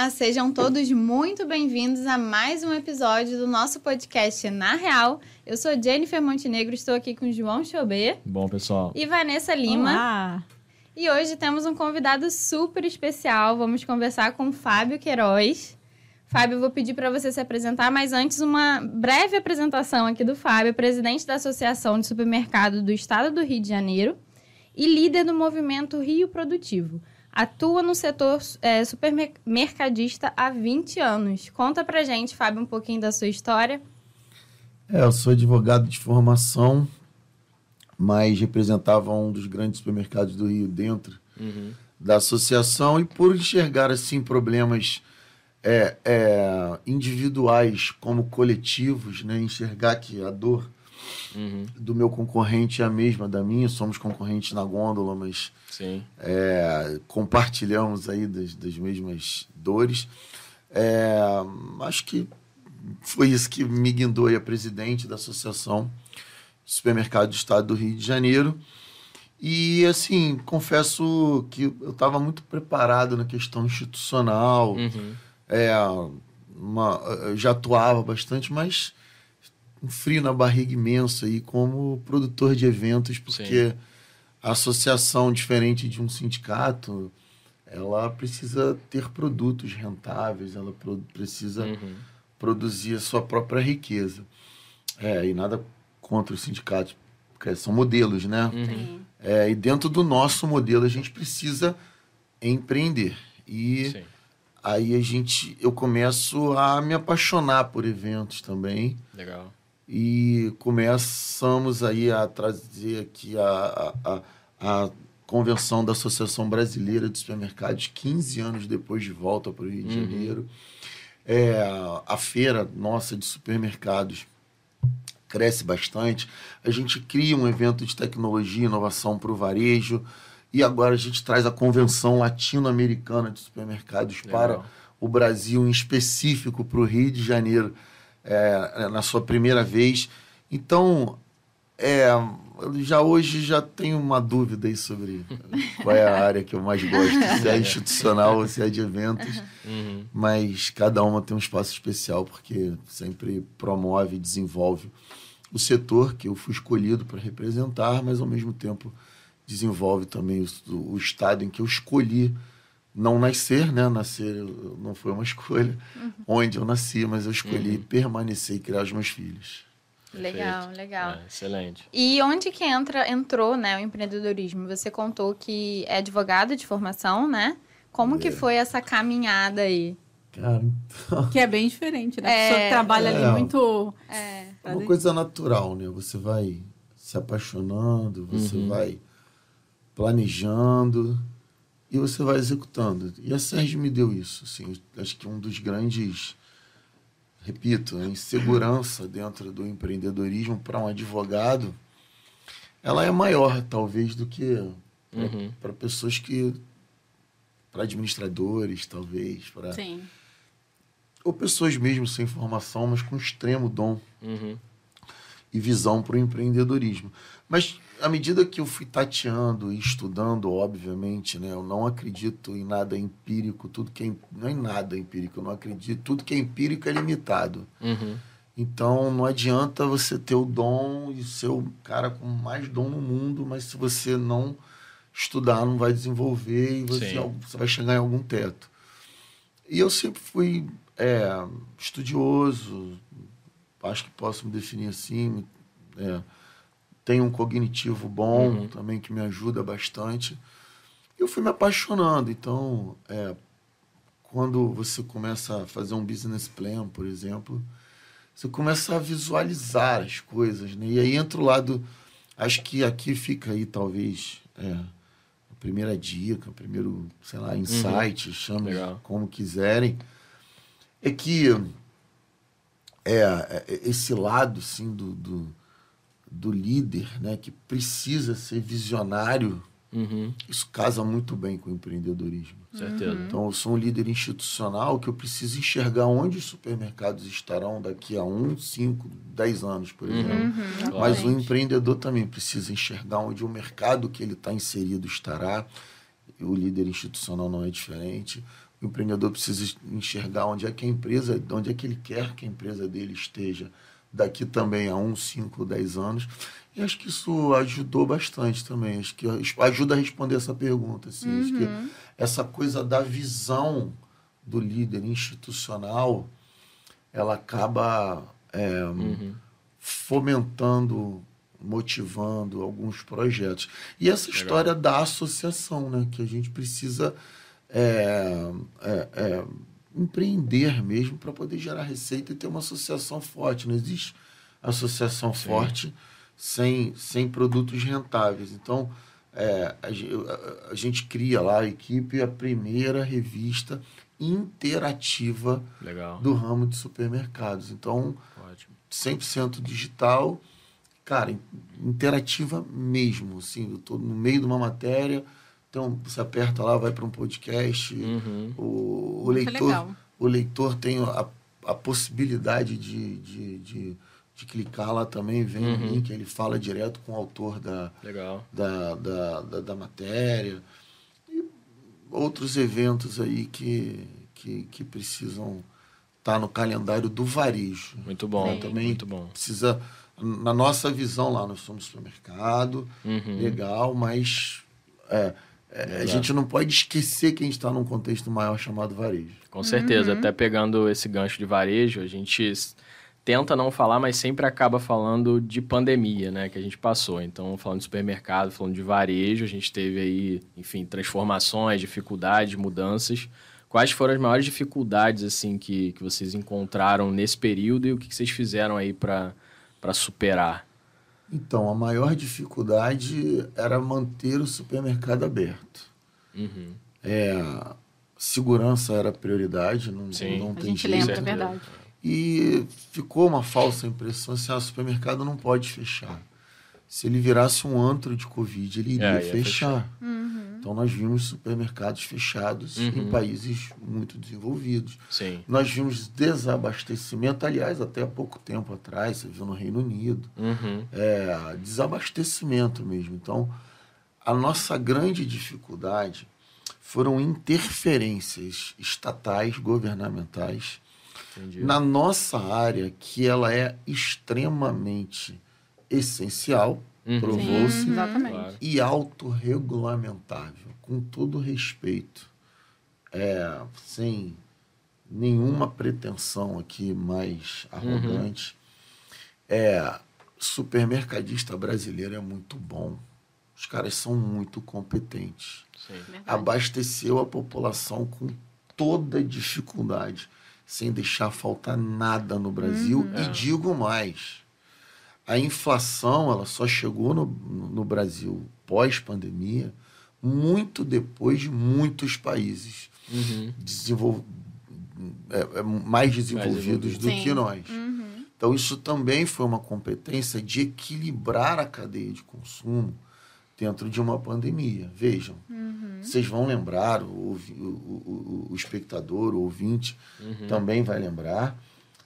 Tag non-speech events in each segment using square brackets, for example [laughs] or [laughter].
Olá, sejam todos muito bem-vindos a mais um episódio do nosso podcast Na Real. Eu sou Jennifer Montenegro, estou aqui com João Chobê. Bom, pessoal. E Vanessa Lima. Olá. E hoje temos um convidado super especial. Vamos conversar com Fábio Queiroz. Fábio, eu vou pedir para você se apresentar, mas antes uma breve apresentação aqui do Fábio, presidente da Associação de Supermercado do Estado do Rio de Janeiro e líder do movimento Rio Produtivo. Atua no setor é, supermercadista há 20 anos. Conta pra gente, Fábio, um pouquinho da sua história. É, eu sou advogado de formação, mas representava um dos grandes supermercados do Rio dentro Uhum. da associação e por enxergar assim problemas é, é, individuais como coletivos, né? enxergar que a dor Uhum. do meu concorrente é a mesma da minha, somos concorrentes na gôndola, mas é, compartilhamos aí das, das mesmas dores. É, acho que foi isso que me guindou a presidente da Associação de Supermercado do Estado do Rio de Janeiro. E, assim, confesso que eu estava muito preparado na questão institucional, Uhum. é, uma, já atuava bastante, mas um frio na barriga imenso aí como produtor de eventos, porque a associação, diferente de um sindicato, ela precisa ter produtos rentáveis, ela pro- precisa Uhum. produzir a sua própria riqueza. É, e nada contra os sindicatos, porque são modelos, né? Uhum. É, e dentro do nosso modelo a gente precisa empreender. E Sim. aí a gente eu começo a me apaixonar por eventos também Legal. E começamos aí a trazer aqui a, a, a, convenção da Associação Brasileira de Supermercados 15 anos depois de volta para o Rio de Uhum. Janeiro é, a feira nossa de supermercados cresce bastante a gente cria um evento de tecnologia e inovação para o varejo e agora a gente traz a convenção latino-americana de supermercados Legal. para o Brasil, em específico para o Rio de Janeiro, é, na sua primeira vez. Então, é, já hoje já tenho uma dúvida aí sobre qual é a área que eu mais gosto, se é institucional ou se é de eventos, Uhum. mas cada uma tem um espaço especial, porque sempre promove e desenvolve o setor que eu fui escolhido para representar, mas ao mesmo tempo desenvolve também o, o estado em que eu escolhi não nascer, né? Nascer não foi uma [laughs] escolha onde eu nasci, mas eu escolhi Uhum. permanecer e criar os meus filhos. Legal, Perfeito. legal. É, excelente. E onde que entra, entrou né, o empreendedorismo? Você contou que é advogado de formação, né? Como que foi essa caminhada aí? Cara, então, Que é bem diferente, né? É. A pessoa que trabalha É. ali muito. É. é pra uma dentro. coisa natural, né? Você vai se apaixonando, você Uhum. vai planejando e você vai executando. E a Sérgio me deu isso, assim, acho que um dos grandes, repito, a insegurança dentro do empreendedorismo para um advogado, ela é maior, talvez, do que Uhum. para pessoas que para administradores, talvez, para Sim. ou pessoas mesmo sem formação, mas com extremo dom Uhum. e visão para o empreendedorismo. Mas à medida que eu fui tateando e estudando, obviamente, né, eu não acredito em nada empírico, tudo que é, não é nada empírico, eu não acredito, tudo que é empírico é limitado. Uhum. Então não adianta você ter o dom e ser o cara com mais dom no mundo, mas se você não estudar, não vai desenvolver e você, você vai chegar em algum teto. E eu sempre fui é, estudioso, acho que posso me definir assim. é, tenho um cognitivo bom Uhum. também que me ajuda bastante. Eu fui me apaixonando. Então, é, quando você começa a fazer um business plan, por exemplo, você começa a visualizar as coisas, né? E aí entra o lado, acho que aqui fica aí talvez é, a primeira dica, o primeiro, sei lá, insight, chame Legal. como quiserem, é que é, é, esse lado, assim, do, do, do líder, né? Que precisa ser visionário, Uhum. isso casa muito bem com o empreendedorismo. Certeza. Então, eu sou um líder institucional que eu preciso enxergar onde os supermercados estarão daqui a um, cinco, dez anos, por Uhum. exemplo. Claro. Mas o empreendedor também precisa enxergar onde o mercado que ele está inserido estará. E o líder institucional não é diferente. o empreendedor precisa enxergar onde é que a empresa, onde é que ele quer que a empresa dele esteja daqui também a um, cinco, dez anos. E acho que isso ajudou bastante também. Acho que ajuda a responder essa pergunta. Assim. Uhum. Acho que uhum. essa coisa da visão do líder institucional, ela acaba é, uhum. fomentando, motivando alguns projetos. E essa Legal. história da associação, né? que a gente precisa é, é, é empreender mesmo para poder gerar receita e ter uma associação forte. Não existe associação Sim. forte sem, sem produtos rentáveis. Então, é, a, a, gente cria lá a equipe, a primeira revista interativa Legal. do ramo de supermercados. Então, Ótimo. 100% digital, cara, interativa mesmo. Assim, eu tô no meio de uma matéria, então você aperta lá, vai para um podcast, uhum. o, o leitor, o leitor tem a, a possibilidade de, de, de de clicar lá também, vem uhum. o link, ele fala direto com o autor da, Legal. Da, da, da, da, matéria. E outros eventos aí que, que, que precisam estar tá no calendário do varejo. Muito bom, então, também muito bom. Precisa, na nossa visão lá, nós somos supermercado, uhum. legal, mas é, é, a gente não pode esquecer que a gente está num contexto maior chamado varejo. Com certeza, uhum. até pegando esse gancho de varejo, a gente tenta não falar, mas sempre acaba falando de pandemia, né, que a gente passou. Então, falando de supermercado, falando de varejo, a gente teve aí, enfim, transformações, dificuldades, mudanças. Quais foram as maiores dificuldades, assim, que, que vocês encontraram nesse período e o que, que vocês fizeram aí para superar? Então, a maior dificuldade era manter o supermercado aberto. Uhum. É, segurança era prioridade, não, Sim. não tem a gente jeito. lembra, é verdade. E ficou uma falsa impressão assim, ah, o supermercado não pode fechar. Se ele virasse um antro de Covid, ele iria é, fechar. fechar. Uhum. Então, nós vimos supermercados fechados uhum. em países muito desenvolvidos. Sim. Nós vimos desabastecimento, aliás, até há pouco tempo atrás, você viu no Reino Unido, uhum. é, desabastecimento mesmo. Então, a nossa grande dificuldade foram interferências estatais, governamentais, Entendi. na nossa área, que ela é extremamente essencial, uhum. provou-se, e autorregulamentável, com todo respeito, é, sem nenhuma pretensão aqui mais arrogante. Uhum. É, supermercadista brasileiro é muito bom. Os caras são muito competentes. Abasteceu a população com toda dificuldade sem deixar faltar nada no Brasil. Uhum. E é. digo mais, a inflação ela só chegou no, no Brasil pós-pandemia muito depois de muitos países uhum. desenvol... É, é, mais desenvolvidos do Sim. que nós. Uhum. Então, isso também foi uma competência de equilibrar a cadeia de consumo dentro de uma pandemia. Vejam, uhum. vocês vão lembrar, o, o, o, o espectador, o ouvinte, uhum. também vai lembrar,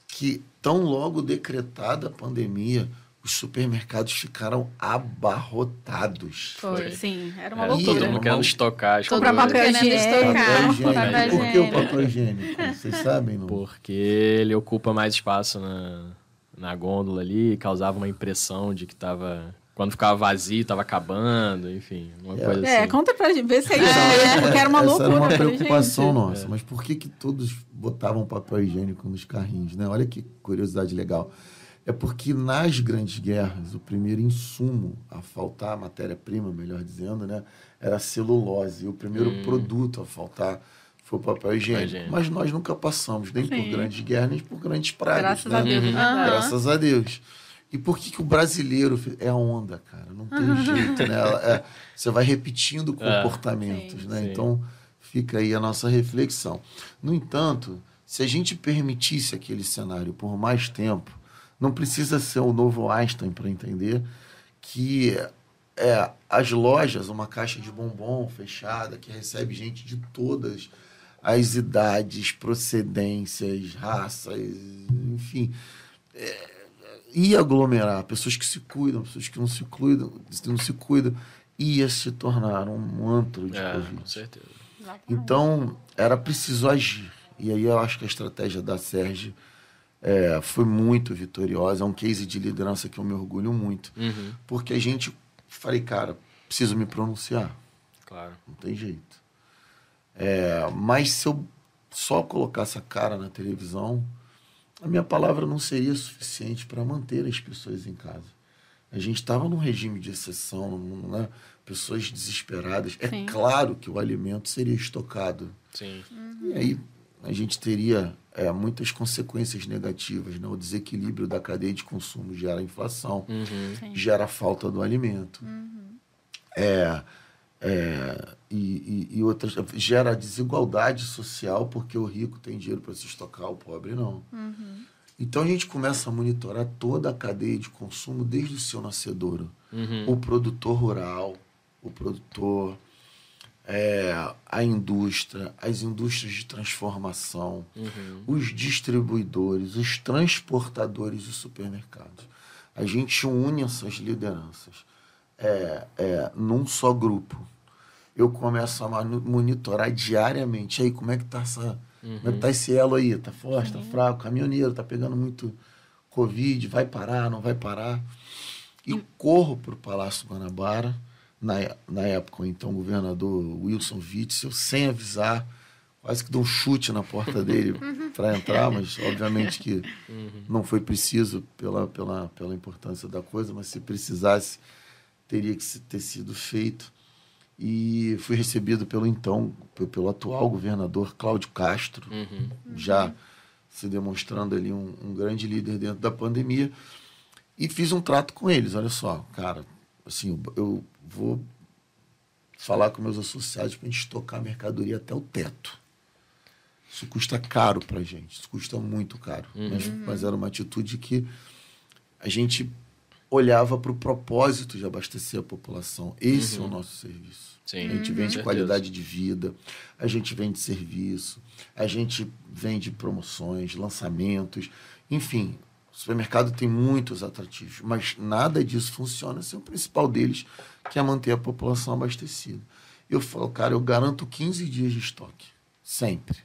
que tão logo decretada a pandemia, os supermercados ficaram abarrotados. Foi, Foi. sim, era uma loucura. Não querendo estocar as Comprar papel higiênico. Por que o papel higiênico? Vocês sabem, não? Porque ele ocupa mais espaço na, na gôndola ali, causava uma impressão de que estava quando ficava vazio, tava acabando, enfim, uma é. coisa é, assim. conta pra gente, vê se é isso mesmo, porque era uma Essa loucura. era uma preocupação nossa, é. mas por que que todos botavam papel higiênico nos carrinhos, né? Olha que curiosidade legal. É porque nas grandes guerras, o primeiro insumo a faltar, matéria-prima, melhor dizendo, né, era a celulose. E o primeiro hum. produto a faltar foi o papel higiênico. Mas nós nunca passamos nem Sim. por grandes guerras, nem por grandes pragas. Graças né? a Deus. Uhum. Graças a Deus. E por que, que o brasileiro é a onda, cara? Não tem jeito, né? É, você vai repetindo é. comportamentos, é, né? Sim. Então, fica aí a nossa reflexão. No entanto, se a gente permitisse aquele cenário por mais tempo, não precisa ser o novo Einstein para entender que é, as lojas, uma caixa de bombom fechada, que recebe gente de todas as idades, procedências, raças, enfim. É, ia aglomerar pessoas que se cuidam, pessoas que não se cuidam, não se cuidam, ia se tornar um antro de é, Covid. Com certeza. Então, era preciso agir. E aí eu acho que a estratégia da Sérgio é, foi muito vitoriosa. É um case de liderança que eu me orgulho muito. Uhum. Porque a gente, falei, cara, preciso me pronunciar. Claro. Não tem jeito. É, mas se eu só colocasse a cara na televisão, a minha palavra não seria suficiente para manter as pessoas em casa. A gente estava num regime de exceção, né? pessoas desesperadas. É Sim. claro que o alimento seria estocado. Sim. E aí a gente teria é, muitas consequências negativas. Né? O desequilíbrio da cadeia de consumo gera inflação, Uhum. Gera falta do alimento. É, é, e, e, e outras gera desigualdade social porque o rico tem dinheiro para se estocar, o pobre não. Então a gente começa a monitorar toda a cadeia de consumo desde o seu nascedouro. Uhum. O produtor rural, o produtor, é, a indústria, as indústrias de transformação, Uhum. os distribuidores, os transportadores dos supermercados. A gente une essas lideranças é, é, num só grupo. Eu começo a monitorar diariamente. E aí, como é que tá essa. Como é que tá esse elo aí? Tá forte, tá fraco? Caminhoneiro tá pegando muito Covid, vai parar, não vai parar? E corro para o Palácio Guanabara, na, na época, o então governador Wilson Witzel, sem avisar, quase que dou um chute na porta dele [laughs] para entrar, mas [laughs] obviamente que não foi preciso pela, pela, pela importância da coisa, mas se precisasse, teria que ter sido feito. E fui recebido pelo então, pe- pelo atual governador Cláudio Castro, Uhum. já se demonstrando ali um, um grande líder dentro da pandemia. E fiz um trato com eles. Olha só, cara, assim, eu vou falar com meus associados para a gente estocar a mercadoria até o teto. Isso custa caro para gente, isso custa muito caro. Mas, mas era uma atitude que a gente olhava para o propósito de abastecer a população. Esse é o nosso serviço. Sim, A gente vende qualidade de vida, a gente vende serviço, a gente vende promoções, lançamentos, enfim. O supermercado tem muitos atrativos, mas nada disso funciona sem o principal deles, que é manter a população abastecida. Eu falo, cara, eu garanto 15 dias de estoque, sempre.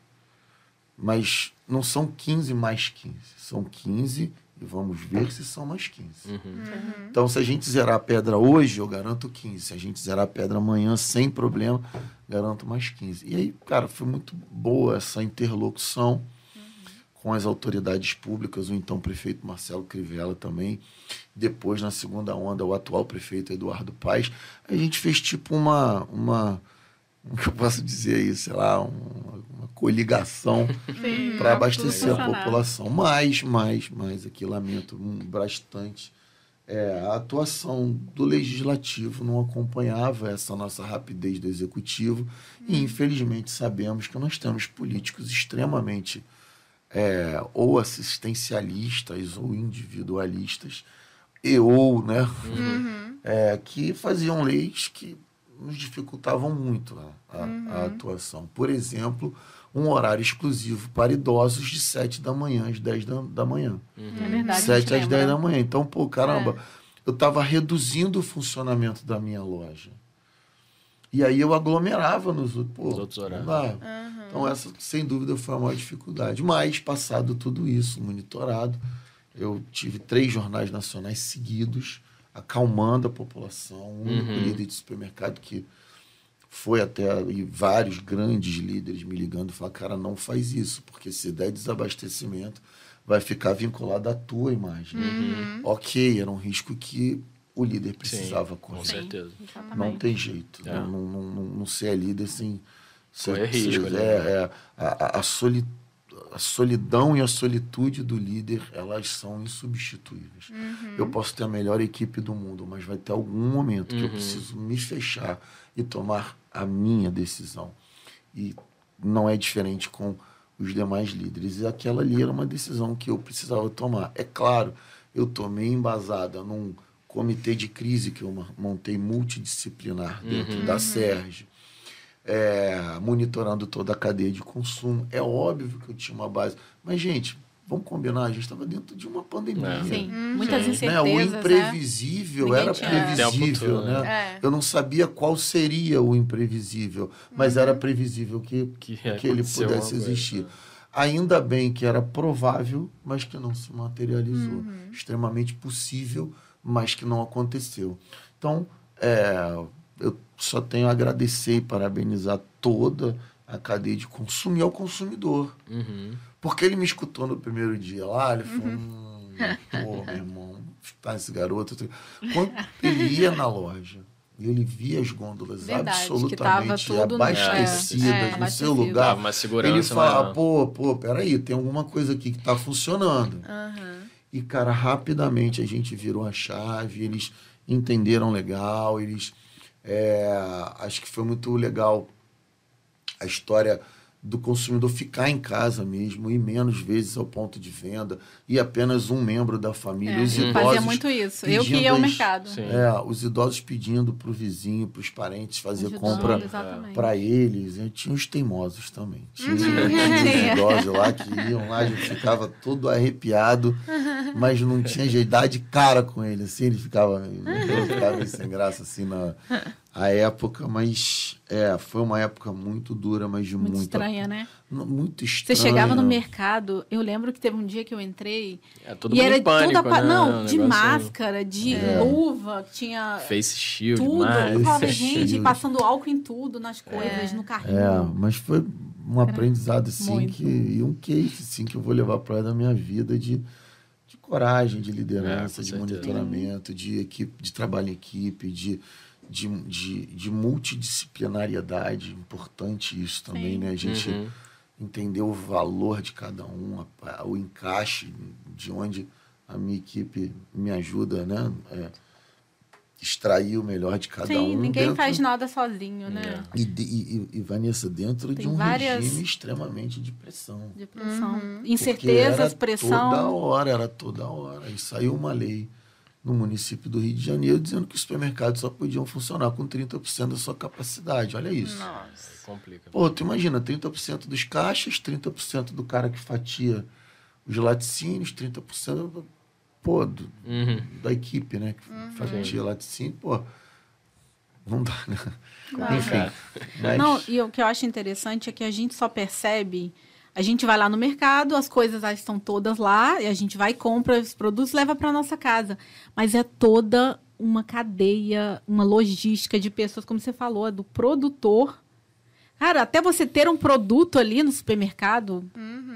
Mas não são 15 mais 15, são 15 e vamos ver se são mais 15. Uhum. Então, se a gente zerar a pedra hoje, eu garanto 15. Se a gente zerar a pedra amanhã, sem problema, garanto mais 15. E aí, cara, foi muito boa essa interlocução com as autoridades públicas, o então prefeito Marcelo Crivella também. Depois, na segunda onda, o atual prefeito Eduardo Paes. A gente fez tipo uma. uma como que eu posso dizer aí, sei lá, uma, uma coligação [laughs] Sim. para abastecer a população. Mas, mas, mas aqui lamento bastante. é, a atuação do legislativo não acompanhava essa nossa rapidez do executivo e infelizmente sabemos que nós temos políticos extremamente é, ou assistencialistas ou individualistas e ou né é, que faziam leis que nos dificultavam muito a, a- a atuação. Por exemplo, um horário exclusivo para idosos de 7 da manhã às 10 da, da manhã. É verdade. a 7 gente às 10 lembra. da manhã. Então, pô, caramba, É. eu estava reduzindo o funcionamento da minha loja. E aí eu aglomerava nos outros, pô, Nos outros não horários. dá. Então, essa, sem dúvida, foi a maior dificuldade. Mas, passado tudo isso, monitorado, eu tive três jornais nacionais seguidos, acalmando a população. Um único Uhum. líder de supermercado que foi até e vários grandes líderes me ligando e falaram, cara, não faz isso, porque se der desabastecimento, vai ficar vinculado à tua imagem. Uhum. Ok, era um risco que o líder precisava com correr. certeza. Exatamente. Não tem jeito. É. Não, não, não, não, ser líder sem. sem- Correr risco, sem- né? é, é, a, a- soli- a solidão e a solitude do líder, elas são insubstituíveis. Eu posso ter a melhor equipe do mundo, mas vai ter algum momento que eu Uhum. preciso me fechar e tomar a minha decisão. E não é diferente com os demais líderes. E aquela ali era uma decisão que eu precisava tomar. É claro, eu tomei embasada num comitê de crise que eu montei multidisciplinar dentro da SERG, é, monitorando toda a cadeia de consumo. É óbvio que eu tinha uma base. Mas, gente, vamos combinar, a gente estava dentro de uma pandemia. É. Sim, Uhum. muitas Sim. incertezas, Né? O né? imprevisível Ninguém era previsível, todo, né? É. Eu não sabia qual seria o imprevisível, mas era previsível que, Que, que ele pudesse coisa. existir. Ainda bem que era provável, mas que não se materializou. Extremamente possível, mas que não aconteceu. Então, é, eu só tenho a agradecer e parabenizar toda a cadeia de consumo e ao consumidor. Uhum. Porque ele me escutou no primeiro dia lá, ele falou, hum, pô, meu irmão, tá esse garoto. Quando ele ia na loja e ele via as gôndolas Verdade, absolutamente no- abastecidas é, é, no seu lugar, segurança ele fala, maior. pô, pô, peraí, tem alguma coisa aqui que tá funcionando. Aham. E, cara, rapidamente a gente virou a chave, eles entenderam legal, eles. é, acho que foi muito legal a história do consumidor ficar em casa mesmo, ir menos vezes ao ponto de venda, e apenas um membro da família. É, Os eu idosos. fazia muito isso. Eu que ia ao mercado. É, os idosos pedindo para o vizinho, para os parentes fazer Ajudando, compra para eles. E tinha os teimosos também. Tinha, Uhum. tinha os [laughs] idosos lá que iam lá, a gente ficava todo arrepiado, mas não tinha jeito, de cara com ele, assim, ele ficava, ele ficava sem graça, assim, na a época, mas é, foi uma época muito dura, mas de Muito muita... estranha, né? Muito Você estranha. chegava no mercado, eu lembro que teve um dia que eu entrei É e era pânico, tudo apa- né? Não, de máscara, de É. luva, tinha Face shield, tudo. mas... Eu falava, [laughs] Face gente, shield. passando álcool em tudo, nas coisas, no carrinho. É, mas foi um aprendizado, assim, muito. que, e um case, assim, que eu vou levar para da minha vida de, de coragem, de liderança, É, de certeza. monitoramento, de, equipe, de trabalho em equipe, de, de, de, de multidisciplinariedade. Importante isso também, Sim. né? A gente Uhum. entender o valor de cada um, a- o encaixe de onde a minha equipe me ajuda, né? É, extrair o melhor de cada Sim, um. ninguém dentro- faz nada sozinho, né? É. e, de- e- e- e, Vanessa, dentro Tem de um várias- regime extremamente de pressão. De pressão. Uhum. Incertezas, era pressão. Toda hora, era toda hora. E saiu uma lei no município do Rio de Janeiro dizendo que os supermercados só podiam funcionar com 30% da sua capacidade. Olha isso. Nossa. Complica. Pô, tu imagina, 30% dos caixas, 30% do cara que fatia os laticínios, 30% pô, do- Uhum. da equipe, né? Que fatia laticínio, pô. Não dá, né? Não. Enfim. Mas, Não, e o que eu acho interessante é que a gente só percebe. A gente vai lá no mercado, as coisas já estão todas lá, e a gente vai, compra os produtos, leva para nossa casa. Mas é toda uma cadeia, uma logística de pessoas, como você falou, é do produtor. Cara, até você ter um produto ali no supermercado,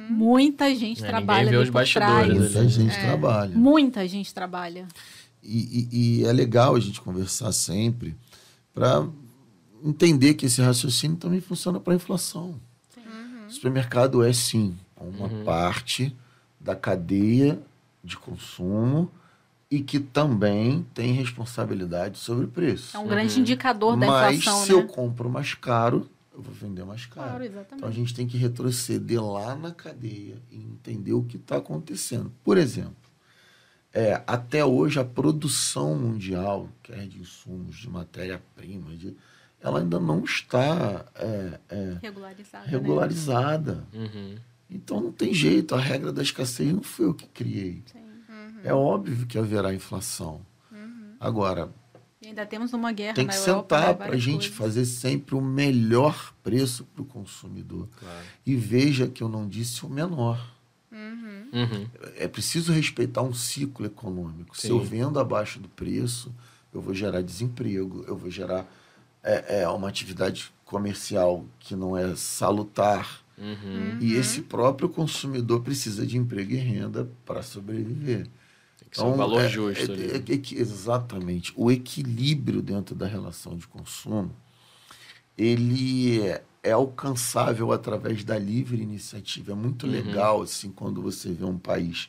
muita gente É, trabalha ali os por bastidores trás. muita ali. gente trabalha. Muita gente trabalha. E, e- e é legal a gente conversar sempre para entender que esse raciocínio também funciona para a inflação. O supermercado é, sim, uma Uhum. parte da cadeia de consumo e que também tem responsabilidade sobre o preço. É um grande Uhum. indicador da Mas inflação, se né? eu compro mais caro, eu vou vender mais caro. Claro, Então a exatamente. gente tem que retroceder lá na cadeia e entender o que está acontecendo. Por exemplo, é, até hoje a produção mundial, quer de insumos, de matéria-prima, de, ela ainda não está é, é, Regularizada. né? regularizada. Uhum. Então não tem jeito, a regra da escassez não foi eu que criei. Sim. É óbvio que haverá inflação. Agora, E ainda temos uma guerra tem que Europa, sentar né? para a gente coisas. fazer sempre o melhor preço para o consumidor. Claro. E veja que eu não disse o menor. Uhum. É preciso respeitar um ciclo econômico. Se Sim. eu vendo abaixo do preço, eu vou gerar desemprego, eu vou gerar é, é, uma atividade comercial que não é salutar. Uhum. E esse próprio consumidor precisa de emprego e renda para sobreviver. Tem que ser um valor é- justo é- ali. é- é exatamente. O equilíbrio dentro da relação de consumo, ele é, é alcançável através da livre iniciativa. É muito Uhum. legal, assim, quando você vê um país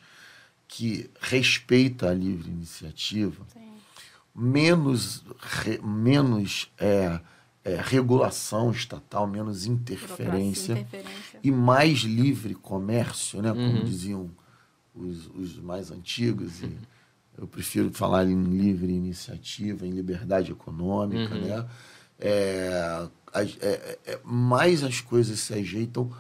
que respeita a livre iniciativa, Sim. Menos, re- menos é, é, regulação estatal, menos interferência interferência. e mais livre comércio, né? Como Uhum. diziam os, os mais antigos. E [laughs] eu prefiro falar em livre iniciativa, em liberdade econômica, Uhum. né? É, é- é- é, mais as coisas se ajeitam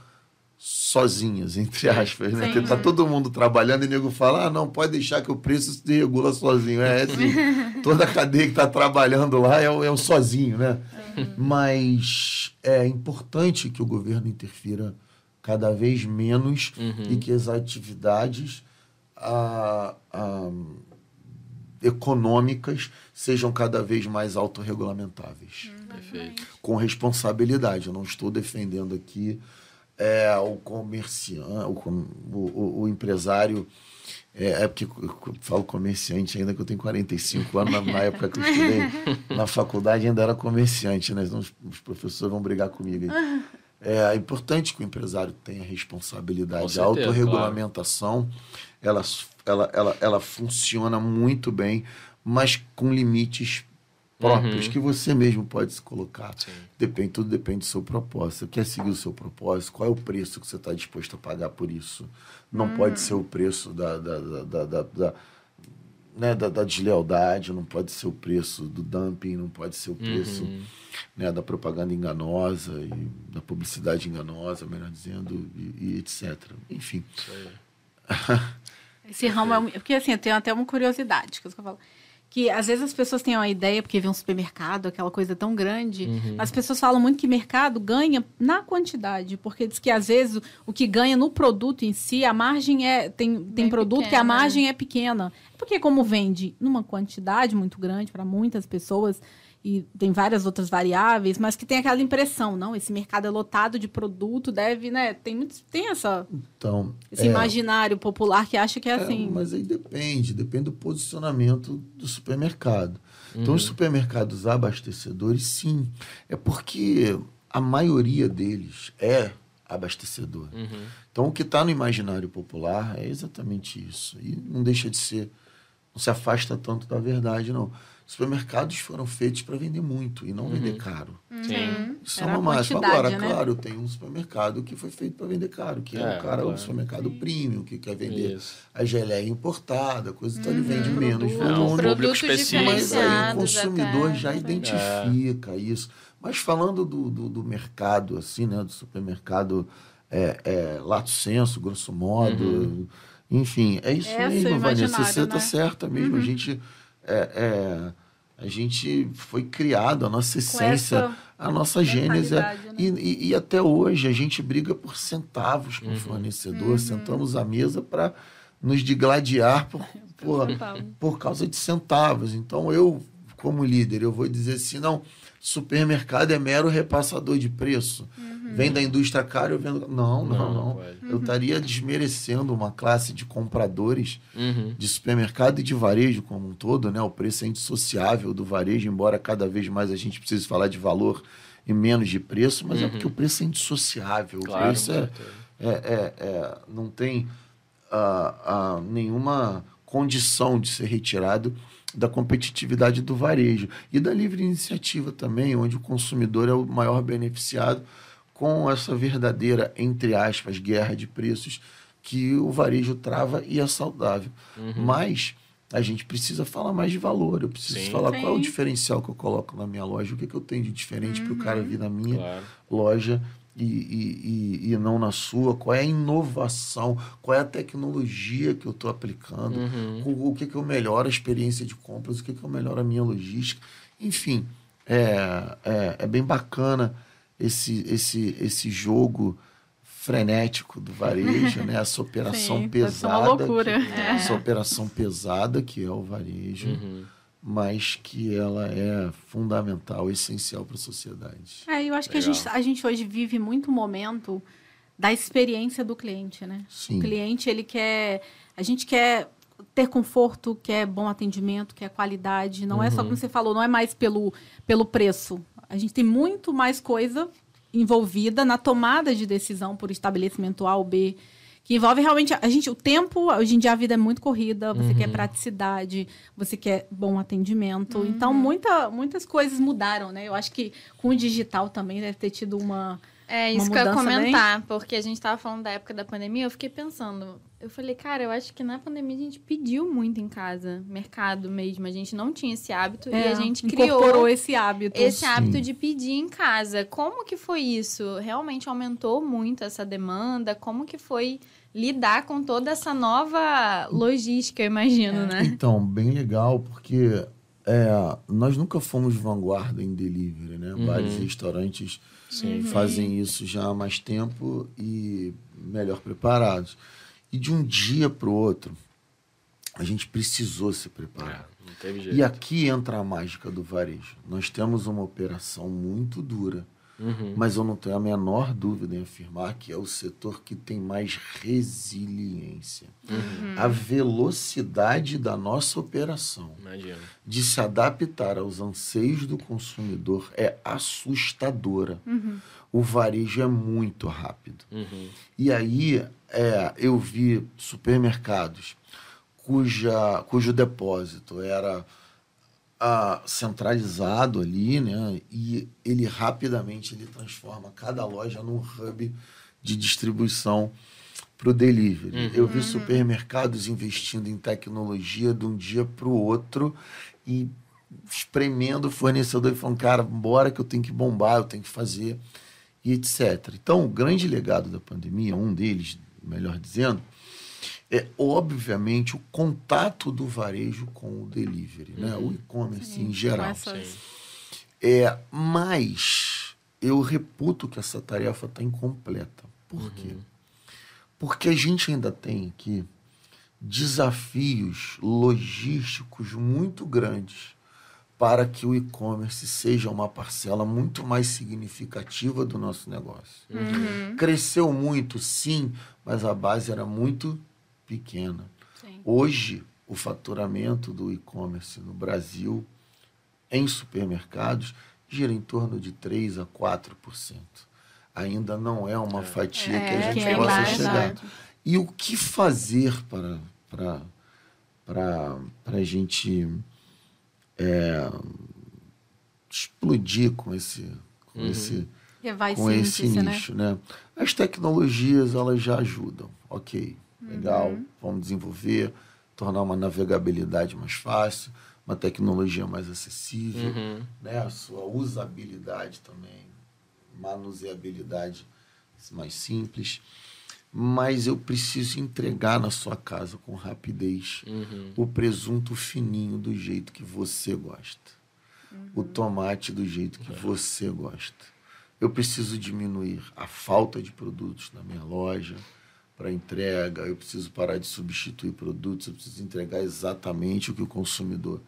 sozinhas, entre aspas, né? Porque tá todo mundo trabalhando e o nego fala, ah, não, pode deixar que o preço se regula sozinho. É assim, [laughs] toda a cadeia que tá trabalhando lá é, é o sozinho, né? Mas é importante que o governo interfira cada vez menos e que as atividades ah, ah, econômicas sejam cada vez mais autorregulamentáveis Perfeito. com responsabilidade. Eu não estou defendendo aqui é, o comerciante, o, o, o- empresário. É, é porque eu falo comerciante ainda que eu tenho 45 anos, na, na época que eu estudei [laughs] na faculdade ainda era comerciante, né? Senão os, os professores vão brigar comigo aí. [laughs] É, é importante que o empresário tenha responsabilidade. A certeza, autorregulamentação, ela, ela, ela, ela funciona muito bem, mas com limites próprios Uhum. que você mesmo pode se colocar. Sim. Depende, tudo depende do seu propósito. Você quer seguir o seu propósito? Qual é o preço que você está disposto a pagar por isso? Não pode ser o preço da, da, da, da, da- da- né, da, da deslealdade, não pode ser o preço do dumping, não pode ser o preço Uhum. né, da propaganda enganosa e da publicidade enganosa, melhor dizendo, e, e etc. Enfim, Isso aí. [laughs] Esse ramo é um, porque assim, eu tenho até uma curiosidade, que é que eu falo. Que às vezes as pessoas têm uma ideia, porque vê um supermercado, aquela coisa tão grande, Uhum. as pessoas falam muito que mercado ganha na quantidade, porque diz que às vezes o, que ganha no produto em si, a margem é. Tem, tem Bem produto que a pequena. margem é pequena. Porque como vende numa quantidade muito grande para muitas pessoas, e tem várias outras variáveis, mas que tem aquela impressão, não, esse mercado é lotado de produto, deve, né? Tem, muitos, tem essa, então. esse é, imaginário popular que acha que é É, assim. mas aí depende, depende do posicionamento do supermercado. Então, os supermercados abastecedores, sim. É porque a maioria deles é abastecedor. Uhum. Então, o que está no imaginário popular é exatamente isso. E não deixa de ser, não se afasta tanto da verdade, não. Supermercados foram feitos para vender muito e não vender caro. Sim. Isso Era é uma máxima. quantidade, Agora, né? claro, tem um supermercado que foi feito para vender caro, que é, É, o cara, claro. o supermercado premium, que quer vender Isso. a geleia importada, coisa então ele vende menos Produto. É um volume. público Produtos específico. Mas aí o diferenciados consumidor até, já né? identifica isso. Mas falando do, do, do mercado, assim, né? Do supermercado é, é, lato senso, grosso modo. Enfim, é isso é o mesmo, Vanessa. Você está né? certa mesmo. A gente. é, é, a gente foi criado, a nossa essência, essa a nossa gênese. é- né? E, e- e até hoje a gente briga por centavos com o Uhum. fornecedor, sentamos à mesa para nos digladiar por, [laughs] por, por causa de centavos. Então eu, como líder, eu vou dizer assim, não, supermercado é mero repassador de preço. Vem da indústria cara, eu vendo. Não, não, Não, não. Eu estaria desmerecendo uma classe de compradores Uhum. de supermercado e de varejo como um todo, né? O preço é indissociável do varejo, embora cada vez mais a gente precise falar de valor e menos de preço, mas é porque o preço é indissociável. O Claro, preço com é, é, é- é- não tem ah, ah, nenhuma condição de ser retirado da competitividade do varejo e da livre iniciativa também, onde o consumidor é o maior beneficiado com essa verdadeira, entre aspas, guerra de preços que o varejo trava e é saudável. Mas a gente precisa falar mais de valor. Eu preciso Sim. falar qual é o Sim. diferencial que eu coloco na minha loja, o que, que eu tenho de diferente para o cara vir na minha Claro. loja e, e, e, e não na sua, qual é a inovação, qual é a tecnologia que eu estou aplicando, Uhum. o, o que, que eu melhoro a experiência de compras, o que, que eu melhoro a minha logística. Enfim, é, é, é bem bacana esse, esse, esse jogo frenético do varejo, né? Essa operação [laughs] Sim, ser uma pesada. loucura. que- Essa operação pesada que é o varejo, Uhum. mas que ela é fundamental, essencial para a sociedade. É, eu acho que a gente, a gente hoje vive muito o momento da experiência do cliente, né? Sim. O cliente, ele quer... A gente quer ter conforto, quer bom atendimento, quer qualidade. Não é só, como você falou, não é mais pelo, pelo preço. A gente tem muito mais coisa envolvida na tomada de decisão por estabelecimento A ou B, que envolve realmente a gente o tempo hoje em dia a vida é muito corrida você quer praticidade você quer bom atendimento. Então muita, muitas coisas mudaram né? Eu acho que com o digital também deve ter tido uma É isso que eu ia comentar, bem... porque a gente tava falando da época da pandemia, eu fiquei pensando, eu falei, cara, eu acho que na pandemia a gente pediu muito em casa, mercado mesmo, a gente não tinha esse hábito é, e a gente criou esse hábito. Esse hábito de pedir em casa. Como que foi isso? Realmente aumentou muito essa demanda? Como que foi lidar com toda essa nova logística, eu imagino, é. né? Então, bem legal, porque é, nós nunca fomos vanguarda em delivery, né? Uhum. Vários restaurantes Sim. fazem isso já há mais tempo e melhor preparados. E de um dia para o outro, a gente precisou se preparar. É, e aqui entra a mágica do varejo. Nós temos uma operação muito dura, uhum. mas eu não tenho a menor dúvida em afirmar que é o setor que tem mais resiliência. Uhum. A velocidade da nossa operação Imagina. de se adaptar aos anseios do consumidor é assustadora. Uhum. O varejo é muito rápido. Uhum. E aí é, eu vi supermercados cuja, cujo depósito era centralizado ali, né? E ele rapidamente ele transforma cada loja num hub de distribuição para o delivery. Uhum. Eu vi supermercados investindo em tecnologia de um dia para o outro e espremendo o fornecedor e falando, cara, bora que eu tenho que bombar, eu tenho que fazer, e etc. Então, o grande legado da pandemia, um deles, melhor dizendo, é obviamente o contato do varejo com o delivery, né? uhum. né? o e-commerce em geral. É, mas eu reputo que essa tarefa está incompleta. Por uhum. quê? Porque a gente ainda tem aqui desafios logísticos muito grandes para que o e-commerce seja uma parcela muito mais significativa do nosso negócio. Uhum. Cresceu muito, sim, mas a base era muito pequena. Sim. Hoje, o faturamento do e-commerce no Brasil, em supermercados, gira em torno de 3 a 4%. Ainda não é uma é. fatia é, que a gente que possa é chegar. E o que fazer para, para, para, para a gente é, explodir com esse, com uhum. esse, com esse né? nicho, né? As tecnologias elas já ajudam, ok, legal, uhum. vamos desenvolver, tornar uma navegabilidade mais fácil, uma tecnologia mais acessível, uhum. né? A sua usabilidade também, manuseabilidade mais simples mas eu preciso entregar na sua casa com rapidez uhum. o presunto fininho do jeito que você gosta, uhum. o tomate do jeito que você gosta. Eu preciso diminuir a falta de produtos na minha loja para entrega, eu preciso parar de substituir produtos, eu preciso entregar exatamente o que o consumidor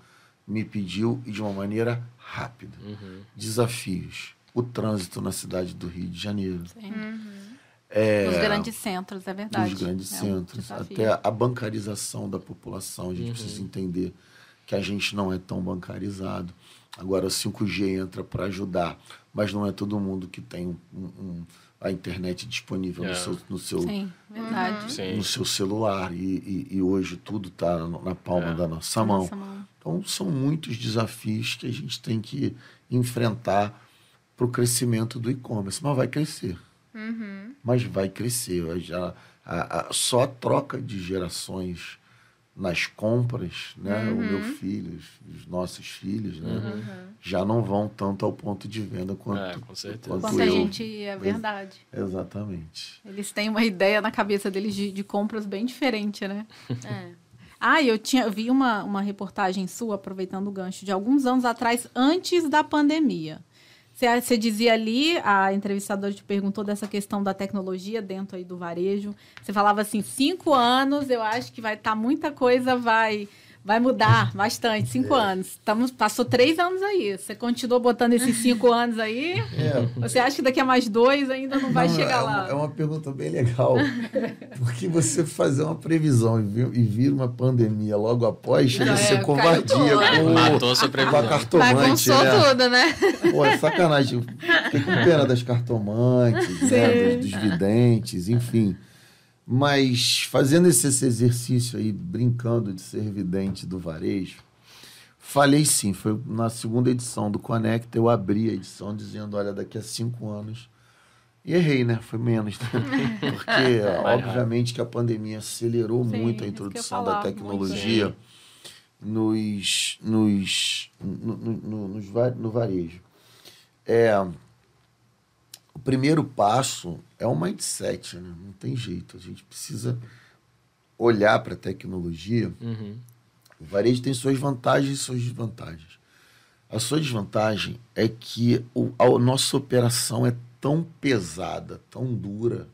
me pediu e de uma maneira rápida. Uhum. Desafios. O trânsito na cidade do Rio de Janeiro. Sim. Uhum é, dos grandes centros, é verdade. Dos grandes é centros. Um até a bancarização da população. A gente uhum. precisa entender que a gente não é tão bancarizado. Agora, o 5G entra para ajudar, mas não é todo mundo que tem um, um, a internet disponível no é. seu, no seu, Sim, verdade. No seu celular. E, e, e hoje tudo está na palma é. da nossa mão. nossa mão. Então, são muitos desafios que a gente tem que enfrentar para o crescimento do e-commerce. Mas vai crescer. Uhum. Mas vai crescer. Já, a, a, só a troca de gerações nas compras, né? Uhum. O meu filho, os nossos filhos, né? Uhum. Já não vão tanto ao ponto de venda quanto, é, com certeza. quanto, a gente é verdade. Exatamente. Eles têm uma ideia na cabeça deles de, de compras bem diferente, né? [laughs] é. Ah, eu tinha eu vi uma, uma reportagem sua, aproveitando o gancho, de alguns anos atrás, antes da pandemia. Você, você dizia ali, a entrevistadora te perguntou dessa questão da tecnologia dentro aí do varejo. Você falava assim, cinco anos, eu acho que vai estar tá, muita coisa vai Vai mudar bastante, cinco é. anos. Estamos, passou três anos aí. Você continuou botando esses cinco anos aí? É. Você acha que daqui a mais dois ainda não vai não, chegar é lá? Uma, é uma pergunta bem legal. [laughs] Porque você fazer uma previsão e vir, e vir uma pandemia logo após chega a ser covardia. Com, Matou sua previsão. Com a cartomante. Né? tudo, né? Pô, é sacanagem. Fiquei com pena das cartomantes, né? dos, dos videntes, enfim. Mas fazendo esse, esse, exercício aí, brincando de ser vidente do varejo, falei sim. Foi na segunda edição do Conecta, eu abri a edição dizendo: olha, daqui a cinco anos E errei, né? Foi menos. Né? [laughs] Porque, obviamente, que a pandemia acelerou Sim, muito a introdução da tecnologia nos, nos, no, no, no, no varejo. É, o primeiro passo é o mindset, né? Não tem jeito. A gente precisa olhar para a tecnologia. Uhum. O varejo tem suas vantagens e suas desvantagens. A sua desvantagem é que o, a nossa operação é tão pesada, tão dura,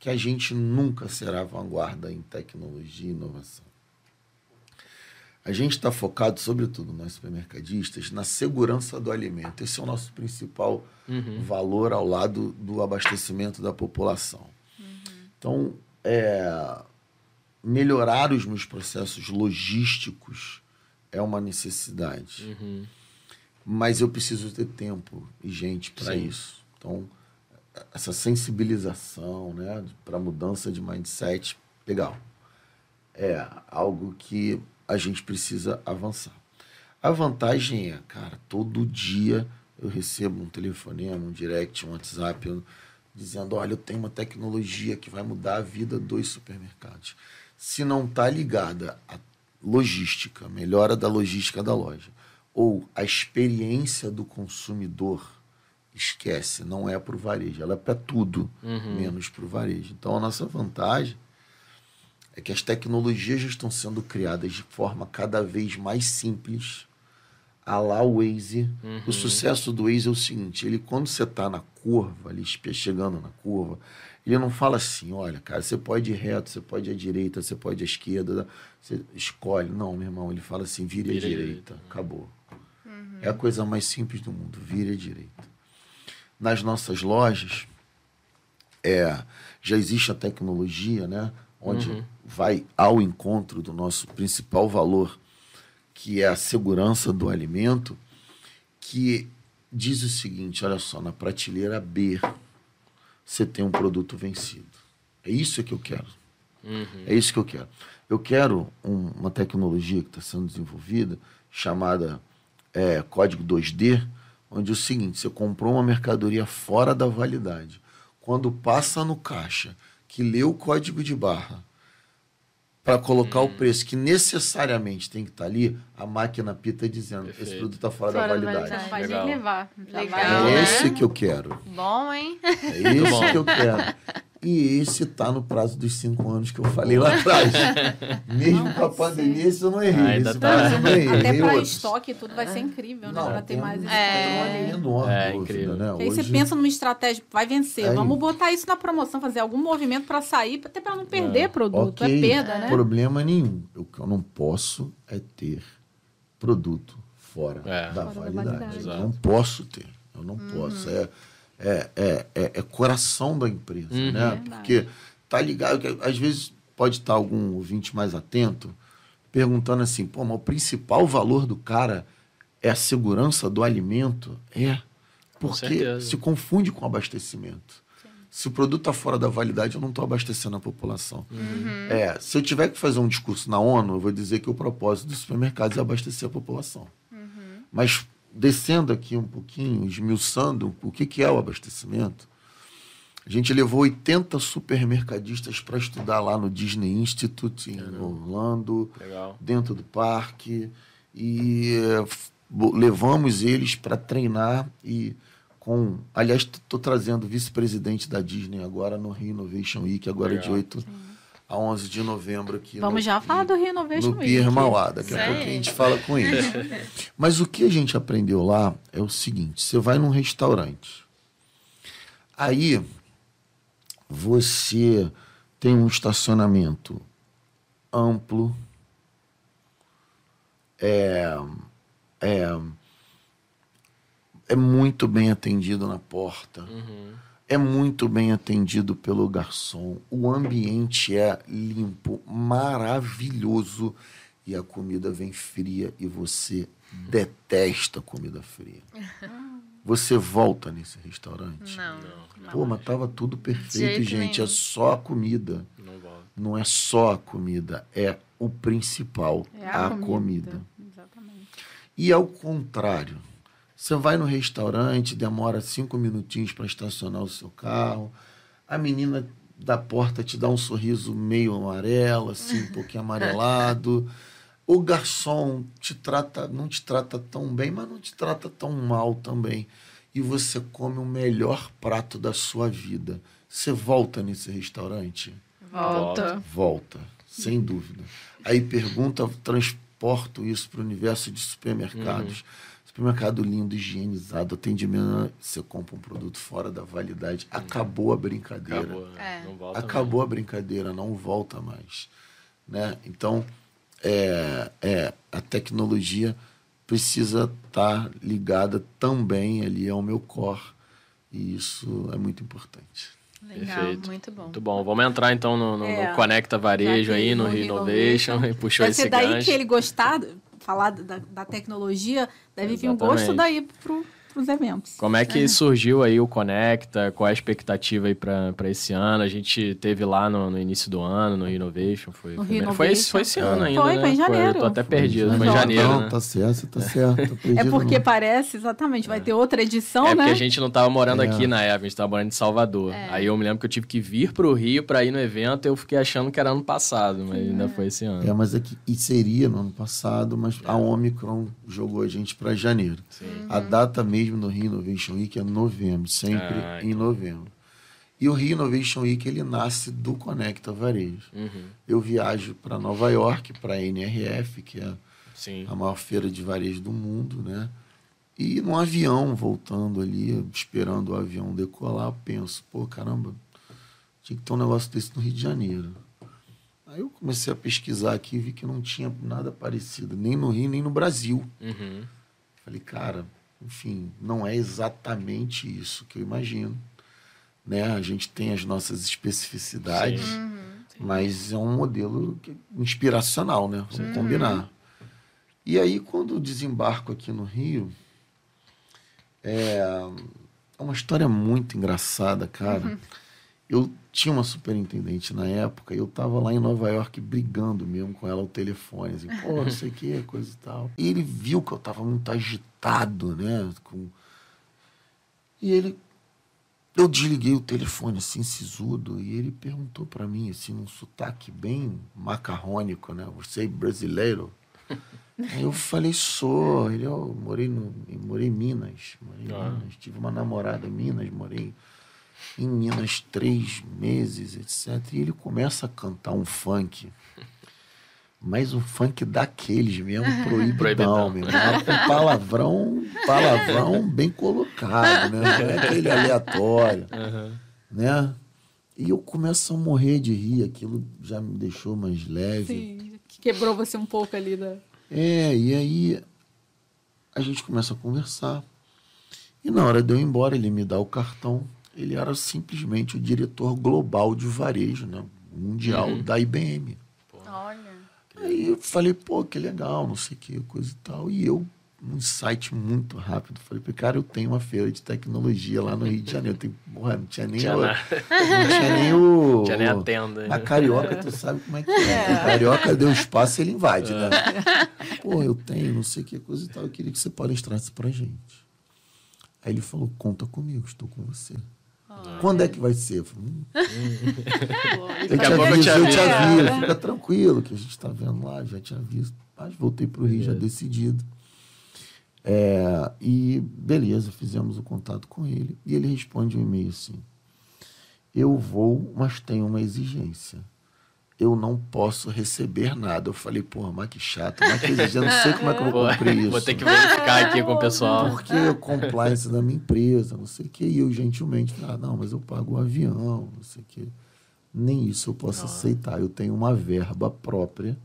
que a gente nunca será vanguarda em tecnologia e inovação. A gente está focado, sobretudo nós supermercadistas, na segurança do alimento. Esse é o nosso principal Uhum. valor ao lado do abastecimento da população. Então, é, melhorar os meus processos logísticos é uma necessidade, Uhum. mas eu preciso ter tempo e gente para isso. Então, essa sensibilização né, para mudança de mindset, legal. É algo que a gente precisa avançar. A vantagem é, cara, todo dia eu recebo um telefonema, um direct, um WhatsApp, eu- dizendo, olha, eu tenho uma tecnologia que vai mudar a vida dos supermercados. Se não está ligada à logística, melhora da logística da loja, ou a experiência do consumidor, esquece, não é para o varejo, ela é para tudo, menos para o varejo. Então, a nossa vantagem é que as tecnologias já estão sendo criadas de forma cada vez mais simples, a lá o Waze. O sucesso do Waze é o seguinte, ele quando você está na curva, ali chegando na curva, ele não fala assim, olha, cara, você pode ir reto, você pode ir à direita, você pode ir à esquerda, você escolhe. Não, meu irmão, ele fala assim, vire à Vire à direita, direita. acabou. É a coisa mais simples do mundo, vire à direita. Nas nossas lojas, é, já existe a tecnologia, né? Onde vai ao encontro do nosso principal valor, que é a segurança do alimento, que diz o seguinte: olha só, na prateleira B você tem um produto vencido. É isso que eu quero. É isso que eu quero. Eu quero um- uma tecnologia que está sendo desenvolvida chamada é, código 2D, onde é o seguinte: você comprou uma mercadoria fora da validade. Quando passa no caixa, que lê o código de barra para colocar o preço que necessariamente tem que estar ali, a máquina pita dizendo: esse Perfeito. produto está fora, Fora da da validade. validade. Vai Legal. Legal, É esse que eu quero. Bom, hein? É isso que eu quero. E esse tá no prazo dos cinco anos que eu falei lá atrás. [laughs] Mesmo com a pandemia, isso eu não errei. Ainda esse tá. não errei. Até para estoque tudo vai ser incrível, né? Não, Para ter tem mais É. Enorme É, incrível. né? Porque aí você Hoje- pensa numa estratégia, vai vencer. É Vamos isso. botar isso na promoção, fazer algum movimento para sair, até para não perder É. produto. Ok, É perda, né? Problema nenhum. O que eu não posso é ter produto fora É. da Fora da validade. validade. Eu Exato. não posso ter. Eu não posso. É, é, é, é, é coração da empresa, Uhum. né? Porque tá ligado que às vezes pode estar algum ouvinte mais atento perguntando assim, pô, mas o principal valor do cara é a segurança do alimento? É. Porque se confunde com abastecimento. Se o produto está fora da validade, eu não estou abastecendo a população. É, se eu tiver que fazer um discurso na ONU, eu vou dizer que o propósito dos supermercados é abastecer a população. Mas descendo aqui um pouquinho, esmiuçando o que, que é o abastecimento, a gente levou 80 supermercadistas para estudar lá no Disney Institute, em Orlando, Legal. dentro do parque, e eh, levamos eles para treinar e com... Aliás, estou trazendo o vice-presidente da Disney agora no Rio Innovation Week, agora Legal. de 8 a 11 de novembro aqui Vamos no, já falar do Renovation no Week. Pier Mauá. Daqui a pouco a gente fala com eles. [laughs] Mas o que a gente aprendeu lá é o seguinte: você vai num restaurante, aí você tem um estacionamento amplo, é, é, é muito bem atendido na porta Uhum. É muito bem atendido pelo garçom. O ambiente é limpo, maravilhoso. E a comida vem fria e você detesta comida fria. Você volta nesse restaurante? Não. Pô, mas tava tudo perfeito, gente. nenhum. É só a comida. Não volta. Não é só a comida, é o principal, É a, comida. Exatamente. E ao contrário, Você vai no restaurante, demora cinco minutinhos para estacionar o seu carro. A menina da porta te dá um sorriso meio amarelo, assim, um pouquinho amarelado. O garçom te trata, não te trata tão bem, mas não te trata tão mal também. E você come o melhor prato da sua vida. Você volta nesse restaurante? Volta. Volta, sem dúvida. Aí pergunta, transporto isso para o universo de supermercados. Supermercado lindo, higienizado, atendimento. Você compra um produto fora da validade. Acabou a brincadeira. Acabou, né? É. Não volta Acabou a brincadeira, não volta mais. Né? Então, é, é, a tecnologia precisa estar ligada também ali ao meu core. E isso é muito importante. Legal, Perfeito. muito bom. Muito bom. Vamos entrar então no, no- no É. Conecta Varejo aí, no no Renovation, Renovation. e [laughs] puxou Vai esse ser daí gancho. que ele gostar, falar da, da tecnologia, deve vir um Exatamente. gosto daí pro, pros eventos. Como é que surgiu aí o Conecta? Qual é a expectativa aí para esse ano? A gente teve lá no, no início do ano, no Renovation. Foi, No foi, mesmo- foi, esse, foi esse ano ainda, Foi, né? foi em janeiro. tô até perdido, foi em janeiro, não, né? tá certo, tá certo. [laughs] É perdido, porque não. parece, exatamente, vai ter outra edição, É né? porque a gente não tava morando É. aqui na época, a gente tava morando em Salvador. É. Aí eu me lembro que eu tive que vir pro Rio pra ir no evento e eu fiquei achando que era ano passado, mas ainda foi esse ano. É, mas é que e seria no ano passado, mas a Omicron jogou a gente para janeiro. Sim. A data mesmo no Rio Innovation Week é novembro, sempre Ah, em novembro. E o Rio Innovation Week ele nasce do Conecta Varejo. Uhum. Eu viajo para Nova York, para a NRF, que é Sim. a maior feira de varejo do mundo, né? E num avião, voltando ali, esperando o avião decolar, eu penso, pô, caramba, tinha que ter um negócio desse no Rio de Janeiro. Aí eu comecei a pesquisar aqui e vi que não tinha nada parecido, nem no Rio, nem no Brasil. Uhum. Falei, cara, enfim, não é exatamente isso que eu imagino. Né? A gente tem as nossas especificidades, Sim. mas é um modelo inspiracional, né? Vamos combinar. E aí, quando desembarco aqui no Rio, é, é uma história muito engraçada, cara. Eu tinha uma superintendente na época e eu tava lá em Nova York brigando mesmo com ela ao telefone, assim, pô, não sei o que, coisa e tal. E ele viu que eu tava muito agitado, né? Com... E ele. Eu desliguei o telefone assim, sisudo, e ele perguntou para mim, assim, num sotaque bem macarrônico, né? Você é brasileiro? [laughs] Aí eu falei, sou. Ele, eu morei, no, morei em Minas. Morei em Ah. Minas. Tive uma namorada em Minas, morei em Minas três meses, etc. E ele começa a cantar um funk. Mas um funk daqueles mesmo, [laughs] proibidão, Proibidão. mesmo. Com palavrão, palavrão bem colocado, né? Não é aquele aleatório, Uhum. né? E eu começo a morrer de rir, aquilo já me deixou mais leve. Sim, que quebrou você um pouco ali da. É, e aí a gente começa a conversar. E na hora de eu ir embora, ele me dá o cartão. Ele era simplesmente o diretor global de varejo, né? Mundial Uhum. da IBM. Olha. Aí eu falei, pô, que legal, não sei o que, coisa e tal. E eu, num site muito rápido, falei, cara, eu tenho uma feira de tecnologia lá no Rio de Janeiro. Tem, porra, não tinha nem, Tinha o, nada. não tinha nem o. [laughs] Tinha nem a o- tenda. a carioca, tu sabe como é que é. A carioca deu espaço ele invade, né? Pô, eu tenho, não sei que coisa e tal. Eu queria que você palestrasse pra gente. Aí ele falou: conta comigo, estou com você. Quando é que vai ser? Hum, eu te aviso, eu te aviso. aviso, fica tranquilo, que a gente está vendo lá, já te aviso. Mas voltei pro Rio já decidido. É, e beleza, fizemos o contato com ele. E ele responde um e-mail assim: Eu vou, mas tenho uma exigência. Eu não posso receber nada. Eu falei, porra, mas que chato, mas que exigência, eu não sei como é que eu vou cumprir isso. Vou ter que verificar aqui com o pessoal. Porque o compliance da minha empresa, não sei o quê. E eu gentilmente falei, ah, não, mas eu pago o avião, não sei o quê. Nem isso eu posso aceitar. Eu tenho uma verba própria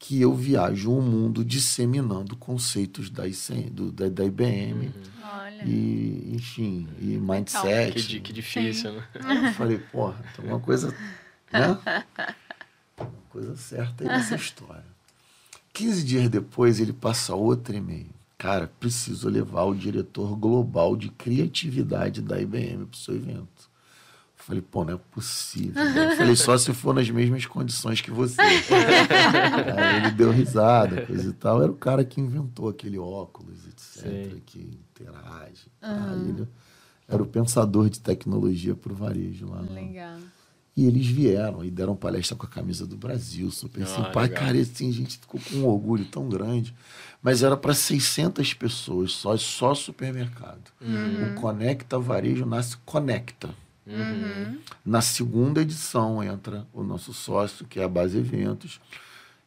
que eu viajo o mundo disseminando conceitos da, ICM, do, da, da IBM. Olha. E, enfim, e mindset. Que, que difícil, né? Aí eu falei, porra, tem uma coisa, né? [laughs] Coisa certa aí nessa [laughs] história. 15 dias depois, ele passa outro e-mail. Cara, preciso levar o diretor global de criatividade da IBM para o seu evento. falei, pô, não é possível. Eu falei, só se for nas mesmas condições que você. [laughs] Aí ele deu risada, coisa e tal. Era o cara que inventou aquele óculos, etc., Sim. que interage. Aí ele era o pensador de tecnologia para o varejo lá. no- Legal. E eles vieram e deram palestra com a camisa do Brasil, super Ah, simpático. legal. Cara, e assim, a gente ficou com um orgulho tão grande. Mas era para 600 pessoas, só, só supermercado. O Conecta Varejo nasce Conecta. Na segunda edição entra o nosso sócio, que é a Base Eventos,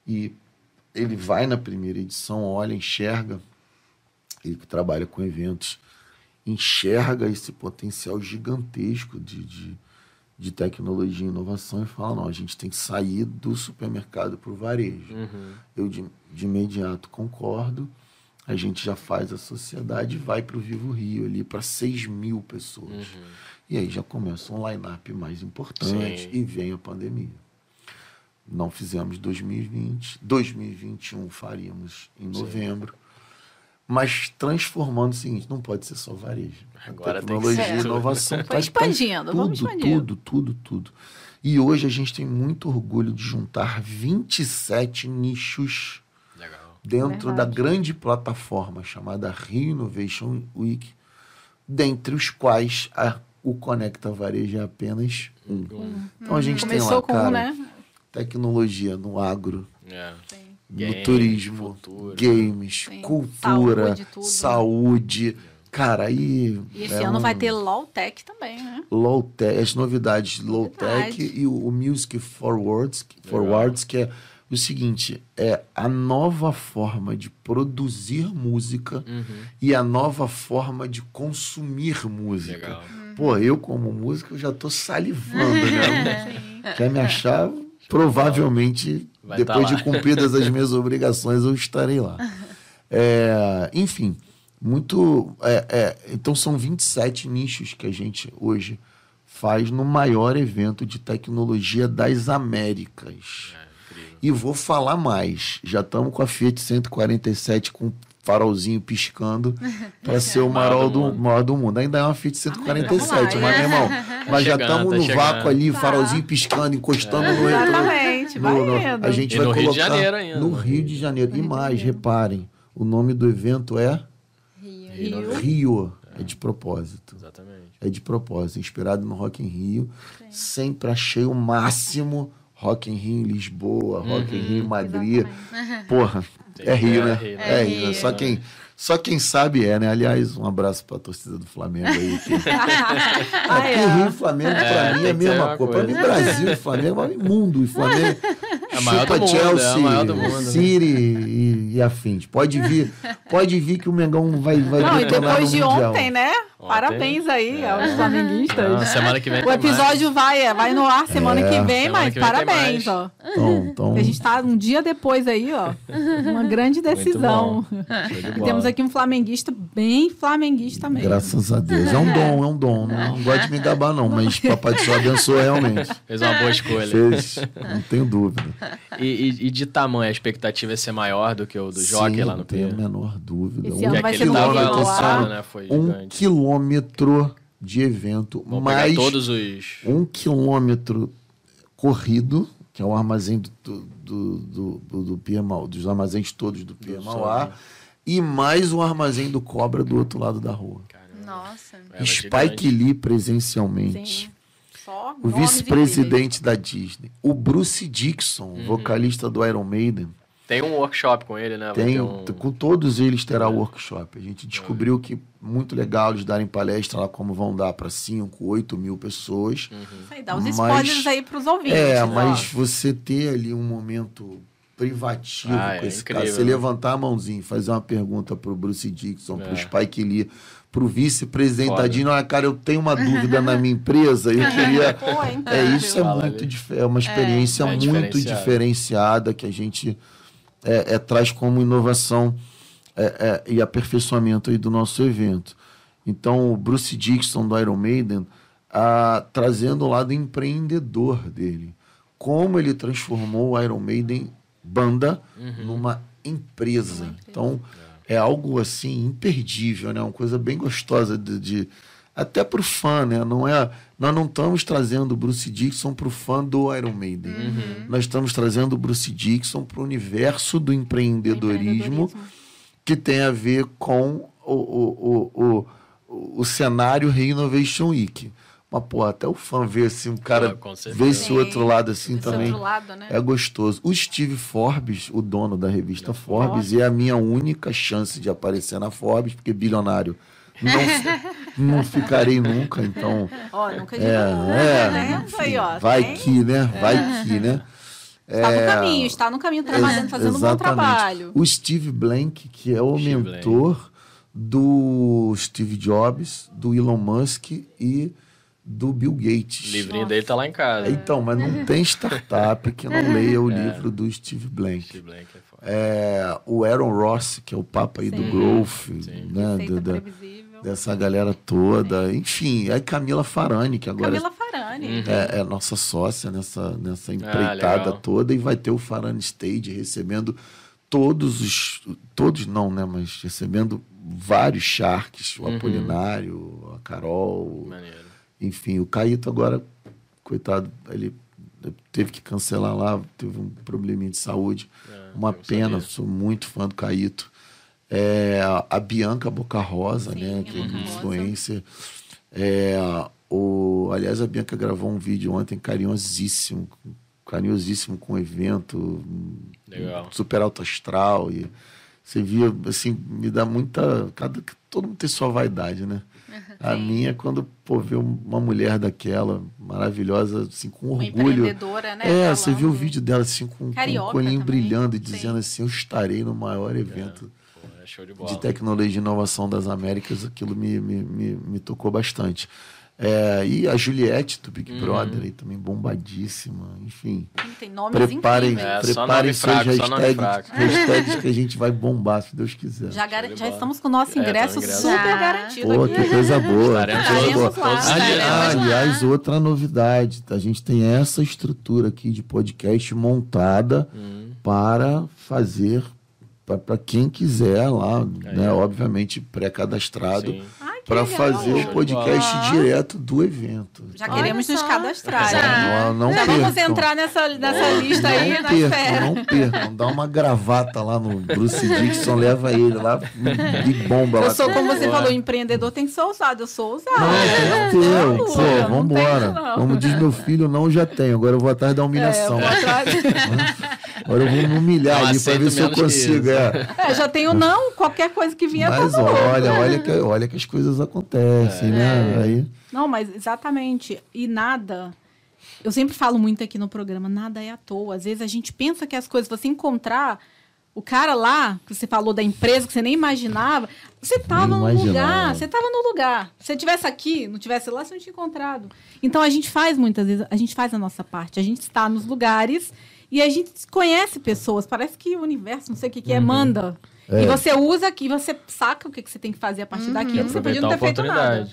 e ele vai na primeira edição, olha, enxerga, ele que trabalha com eventos, enxerga esse potencial gigantesco de, de, de tecnologia e inovação e fala, não, a gente tem que sair do supermercado para o varejo. Uhum. Eu de, de imediato concordo, a gente já faz a sociedade e vai para o Vivo Rio ali para 6 mil pessoas. E aí já começa um line-up mais importante Sim. e vem a pandemia. Não fizemos 2020, 2021 faríamos em novembro, mas transformando o seguinte, não pode ser só varejo. Agora tem que tecnologia ser e tudo. inovação Foi expandindo, tudo, vamos expandindo. tudo, tudo, tudo. E hoje a gente tem muito orgulho de juntar 27 nichos Legal. dentro Verdade. da grande plataforma chamada Rio Innovation Week, dentre os quais a- o Conecta Varejo é apenas um. Então a gente Começou tem lá, com, cara, né? tecnologia no agro, É. no Game, turismo, futuro. games, Sim. cultura, Saúde, tudo. saúde. Cara, aí. E esse é ano um vai ter Low Tech também, né? low tech, as novidades low tech e o, o Music Forwards, Forwards, que é o seguinte, é a nova forma de produzir música Uhum. e a nova forma de consumir música. Legal. Pô, eu como músico eu já tô salivando, né? [laughs] Quer me achar? Provavelmente, Vai depois tá de cumpridas as [laughs] minhas obrigações, eu estarei lá. É, enfim, muito. é, é, então são 27 nichos que a gente hoje faz no maior evento de tecnologia das Américas. É. E vou falar mais. Já estamos com a Fiat 147 com farolzinho piscando [laughs] para ser o Maior do maior do mundo. Ainda é uma Fiat 147, vamos lá, mas, meu irmão, [laughs] nós já estamos tá no chegando. vácuo ali, Tá. farolzinho piscando, encostando no. Exatamente, No- no- a gente E vai no Rio de colocar Janeiro ainda. No Rio de Janeiro. E mais, reparem, o nome do evento é Rio. Rio. Rio. É de propósito. Exatamente. É de propósito, inspirado no Rock in Rio. Sempre achei o máximo Rock in Rio em Lisboa, Rock in Uhum. Rio em Madrid. Exatamente. Porra, é Rio, é né? Rio, É é Rio. Só quem, só quem sabe é, né? Aliás, um abraço pra torcida do Flamengo aí. Que... [laughs] Aqui é. Rio e Flamengo, É, pra mim, é a mesma coisa. Pra coisa. mim, Brasil e Flamengo, é mundo. E Flamengo É [laughs] a maior chupa do mundo, Chelsea, é a maior do mundo, né? City e, e afins. Pode vir, pode vir que o Mengão vai, vai Não, e depois de Mundial. ontem, né? Ontem. Parabéns aí É. aos flamenguistas. Não, semana que vem O episódio vai, é, vai no ar semana É. que vem, Semana mas que vem parabéns, ó. Então, então, A gente tá um dia depois aí, ó. Uma grande decisão. de E temos aqui um flamenguista bem flamenguista mesmo. graças a Deus. É um dom, é um dom. Não, não gosto de me gabar, não, mas Papai do Céu abençoou realmente. Fez uma boa escolha. Fez, não tenho dúvida. [laughs] E, e- e de tamanho, a expectativa é ser maior do que o do Jockey lá no não tenho a menor dúvida. Esse Um ano vai aquele ser lançado, né? Foi um gigante. quilômetro de evento, Vamos pegar mais todos os... um quilômetro corrido, que é o armazém do, do, do, do, do, dos armazéns todos do Pia Do Mauá, Sol, né? e mais o armazém do Cobra do outro lado da rua. Caramba, Nossa. era Spike. Lee presencialmente. Sim. Só O vice-presidente da Disney. O Bruce Dixon, Uhum. vocalista do Iron Maiden. Tem um workshop com ele, né? Tem, um... Com todos eles terá É. workshop. A gente descobriu que muito legal eles darem palestra lá, como vão dar para 5, 8 mil pessoas. Uhum. Isso aí, dá os Mas- spoilers aí pros ouvintes. É, ó. mas você ter ali um momento privativo Ah, com é esse incrível, cara, você né? levantar a mãozinha e fazer uma pergunta pro Bruce Dixon, pro É. Spike Lee, pro vice-presidente Foda. da Disney, olha, cara, eu tenho uma dúvida na minha empresa, eu [laughs] queria... Pô, é É, isso é muito é uma experiência É muito diferenciada. diferenciada que a gente é, é, traz como inovação é, é, e aperfeiçoamento aí do nosso evento. Então, o Bruce Dixon do Iron Maiden, ah, trazendo o lado empreendedor dele. Como ele transformou o Iron Maiden banda Uhum. numa empresa. Então, é algo assim imperdível, né? Uma coisa bem gostosa de, de até pro fã, né? Não é, nós não estamos trazendo o Bruce Dixon pro fã do Iron Maiden. Uhum. Nós estamos trazendo o Bruce Dixon pro universo do empreendedorismo, que tem a ver com o, o, o, o, o cenário Reinnovation Week. Mas, pô, até o fã vê assim, um cara certeza. vê esse Sim. outro lado assim Esse também. outro lado, né? É gostoso. O Steve Forbes, o dono da revista Da Forbes, é a minha única chance de aparecer na Forbes, porque bilionário não, [laughs] não ficarei nunca, então. Ó, nunca É, diga nunca, é, [laughs] né? enfim, vai que, né? Vai que, né? Está no É, caminho, está no caminho, trabalhando, fazendo um bom exatamente. trabalho. O Steve Blank, que é o Steve mentor do Steve Jobs, do Elon Musk e do Bill O Gates. livrinho dele tá lá em casa. Então, mas não tem startup que não [laughs] leia o livro do Steve Blank. Steve Blank é foda. É, o Aaron Ross, que é o papa aí do Sim. Growth, Sim. né? Do- da- dessa galera toda. Enfim, aí Camila Farani, que agora Camila Farani. Uhum. é, é nossa sócia nessa, nessa empreitada Ah, toda e vai ter o Farani Stage recebendo todos os. Todos não, né? Mas recebendo vários Sharks, o Uhum. Apolinário, a Carol, Maneiro. Enfim, o Caíto agora, coitado, ele teve que cancelar lá, teve um probleminha de saúde. É, Uma pena, sabia. sou muito fã do Caíto. É, a Bianca Boca Rosa, Sim, né? Que é Rosa. influencer. É, o, aliás, a Bianca gravou um vídeo ontem carinhosíssimo, carinhosíssimo com o evento, Legal. super alto astral. E você via, assim, me dá muita. Cada, todo mundo tem sua vaidade, né? A Sim. minha é quando pô, ver uma mulher daquela, maravilhosa, assim, com Uma orgulho. empreendedora, né? É, você viu o falando. vídeo dela assim, com, com o colinho também. brilhando e Sim. dizendo assim: Eu estarei no maior evento Pô, é show de de tecnologia e inovação das Américas. Aquilo me, me, me, me tocou bastante. É, e a Juliette do Big Uhum. Brother aí também bombadíssima, enfim. Tem nomes Preparem, incríveis. É, preparem suas fraco, [laughs] hashtags, que a gente vai bombar, se Deus quiser. Já, gar- já estamos com o nosso É, tá ingresso ingresso. super Já. garantido Pô, aqui. que coisa boa. Estaremos que coisa boa. Ali- lá. aliás, outra novidade, tá? a gente tem essa estrutura aqui de podcast montada Hum, para fazer para quem quiser lá, Aí, né? ó. Obviamente pré-cadastrado, para fazer o de podcast bola. direto do evento. Já Então, queremos nos cadastrar. Já. né? Não, não Já vamos entrar nessa, nessa lista aí, não na percam, esfera. não percam. Dá uma gravata lá no Bruce Dixon, leva ele lá e bomba lá. Eu sou, como você falou, empreendedor tem que ser ousado. Eu sou ousado. Não, tem que ter. Não, Pô, não vambora. não. Como diz meu filho, não já tenho. Agora eu vou atrás da É, humilhação. atrás. [laughs] Agora eu vou me humilhar Não ali pra ver se eu consigo. É. É, já tenho não, qualquer coisa que vier, Mas tá olha, olha que, olha que as coisas acontecem, É. né? Aí, Não, mas exatamente. E nada. Eu sempre falo muito aqui no programa, nada é à toa. Às vezes a gente pensa que as coisas, você encontrar o cara lá, que você falou da empresa, que você nem imaginava, você estava no lugar, você estava no lugar. Se você tivesse aqui, não tivesse lá, você não tinha encontrado. Então a gente faz muitas vezes, a gente faz a nossa parte. A gente está nos lugares e a gente conhece pessoas. Parece que o universo, não sei o que, que é, manda. É. E você usa aqui, você saca o que, que você tem que fazer a partir daqui. Você podia não a ter feito nada.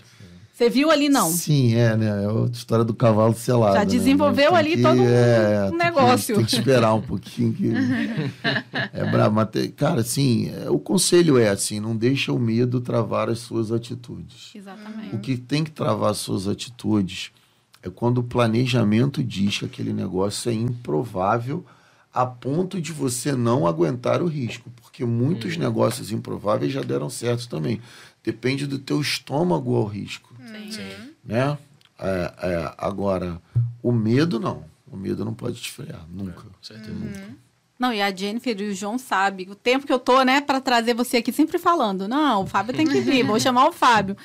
Você viu ali, não. Sim, é, né? É outra história do cavalo selado. Já né? desenvolveu Tem ali que- todo um- é, um tem que- negócio. tem que esperar um pouquinho. Que... [laughs] é brabo. Mas, tem- cara, assim, é, o conselho é assim: não deixa o medo travar as suas atitudes. Exatamente. O que tem que travar as suas atitudes é quando o planejamento diz que aquele negócio é improvável a ponto de você não aguentar o risco. Porque muitos negócios improváveis já deram certo também. Depende do teu estômago ao risco Sim. né? É, é, agora, o medo não. O medo não pode te frear, nunca. Com certeza. Não, e a Jennifer e o João sabem o tempo que eu tô, né, para trazer você aqui sempre falando. Não, o Fábio tem que vir, vou [laughs] chamar o Fábio.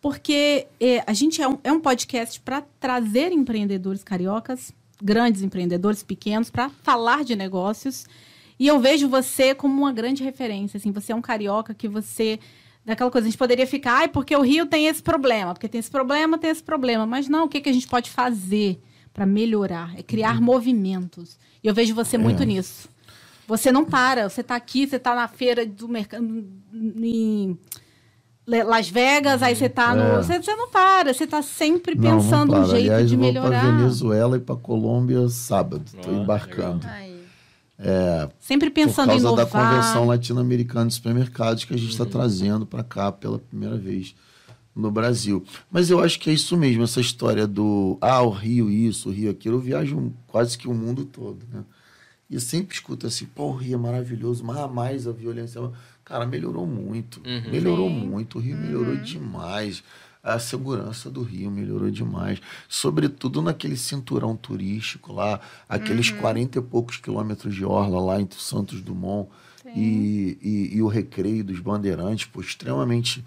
Porque é, a gente é um, é um podcast para trazer empreendedores cariocas, grandes empreendedores, pequenos, para falar de negócios. E eu vejo você como uma grande referência. Assim, você é um carioca que você. Daquela coisa, a gente poderia ficar, ai, porque o Rio tem esse problema, porque tem esse problema, tem esse problema. Mas não, o que, que a gente pode fazer para melhorar? É criar movimentos. E eu vejo você muito É. nisso. Você não para, você está aqui, você está na feira do mercado em Las Vegas, aí você está no. É. Você, você não para, você está sempre Não, não pensando um jeito Aliás, de eu vou melhorar. para Venezuela e para Colômbia sábado. Estou Ah, embarcando. Aí. Sempre Por pensando em causa inovar. da convenção latino-americana de supermercados que a gente Uhum. está trazendo para cá pela primeira vez. no Brasil. Mas eu acho que é isso mesmo, essa história do ah, o Rio isso, o Rio aquilo. Eu viajo quase que o mundo todo, né? E eu sempre escuto assim, pô, o Rio é maravilhoso, mas a mais a violência. Cara, melhorou muito. Uhum. Melhorou Sim. muito. O Rio melhorou demais. A segurança do Rio melhorou demais. Sobretudo naquele cinturão turístico lá, aqueles 40 e poucos quilômetros de orla lá entre Santos Dumont e, e, e o Recreio dos Bandeirantes, pô, extremamente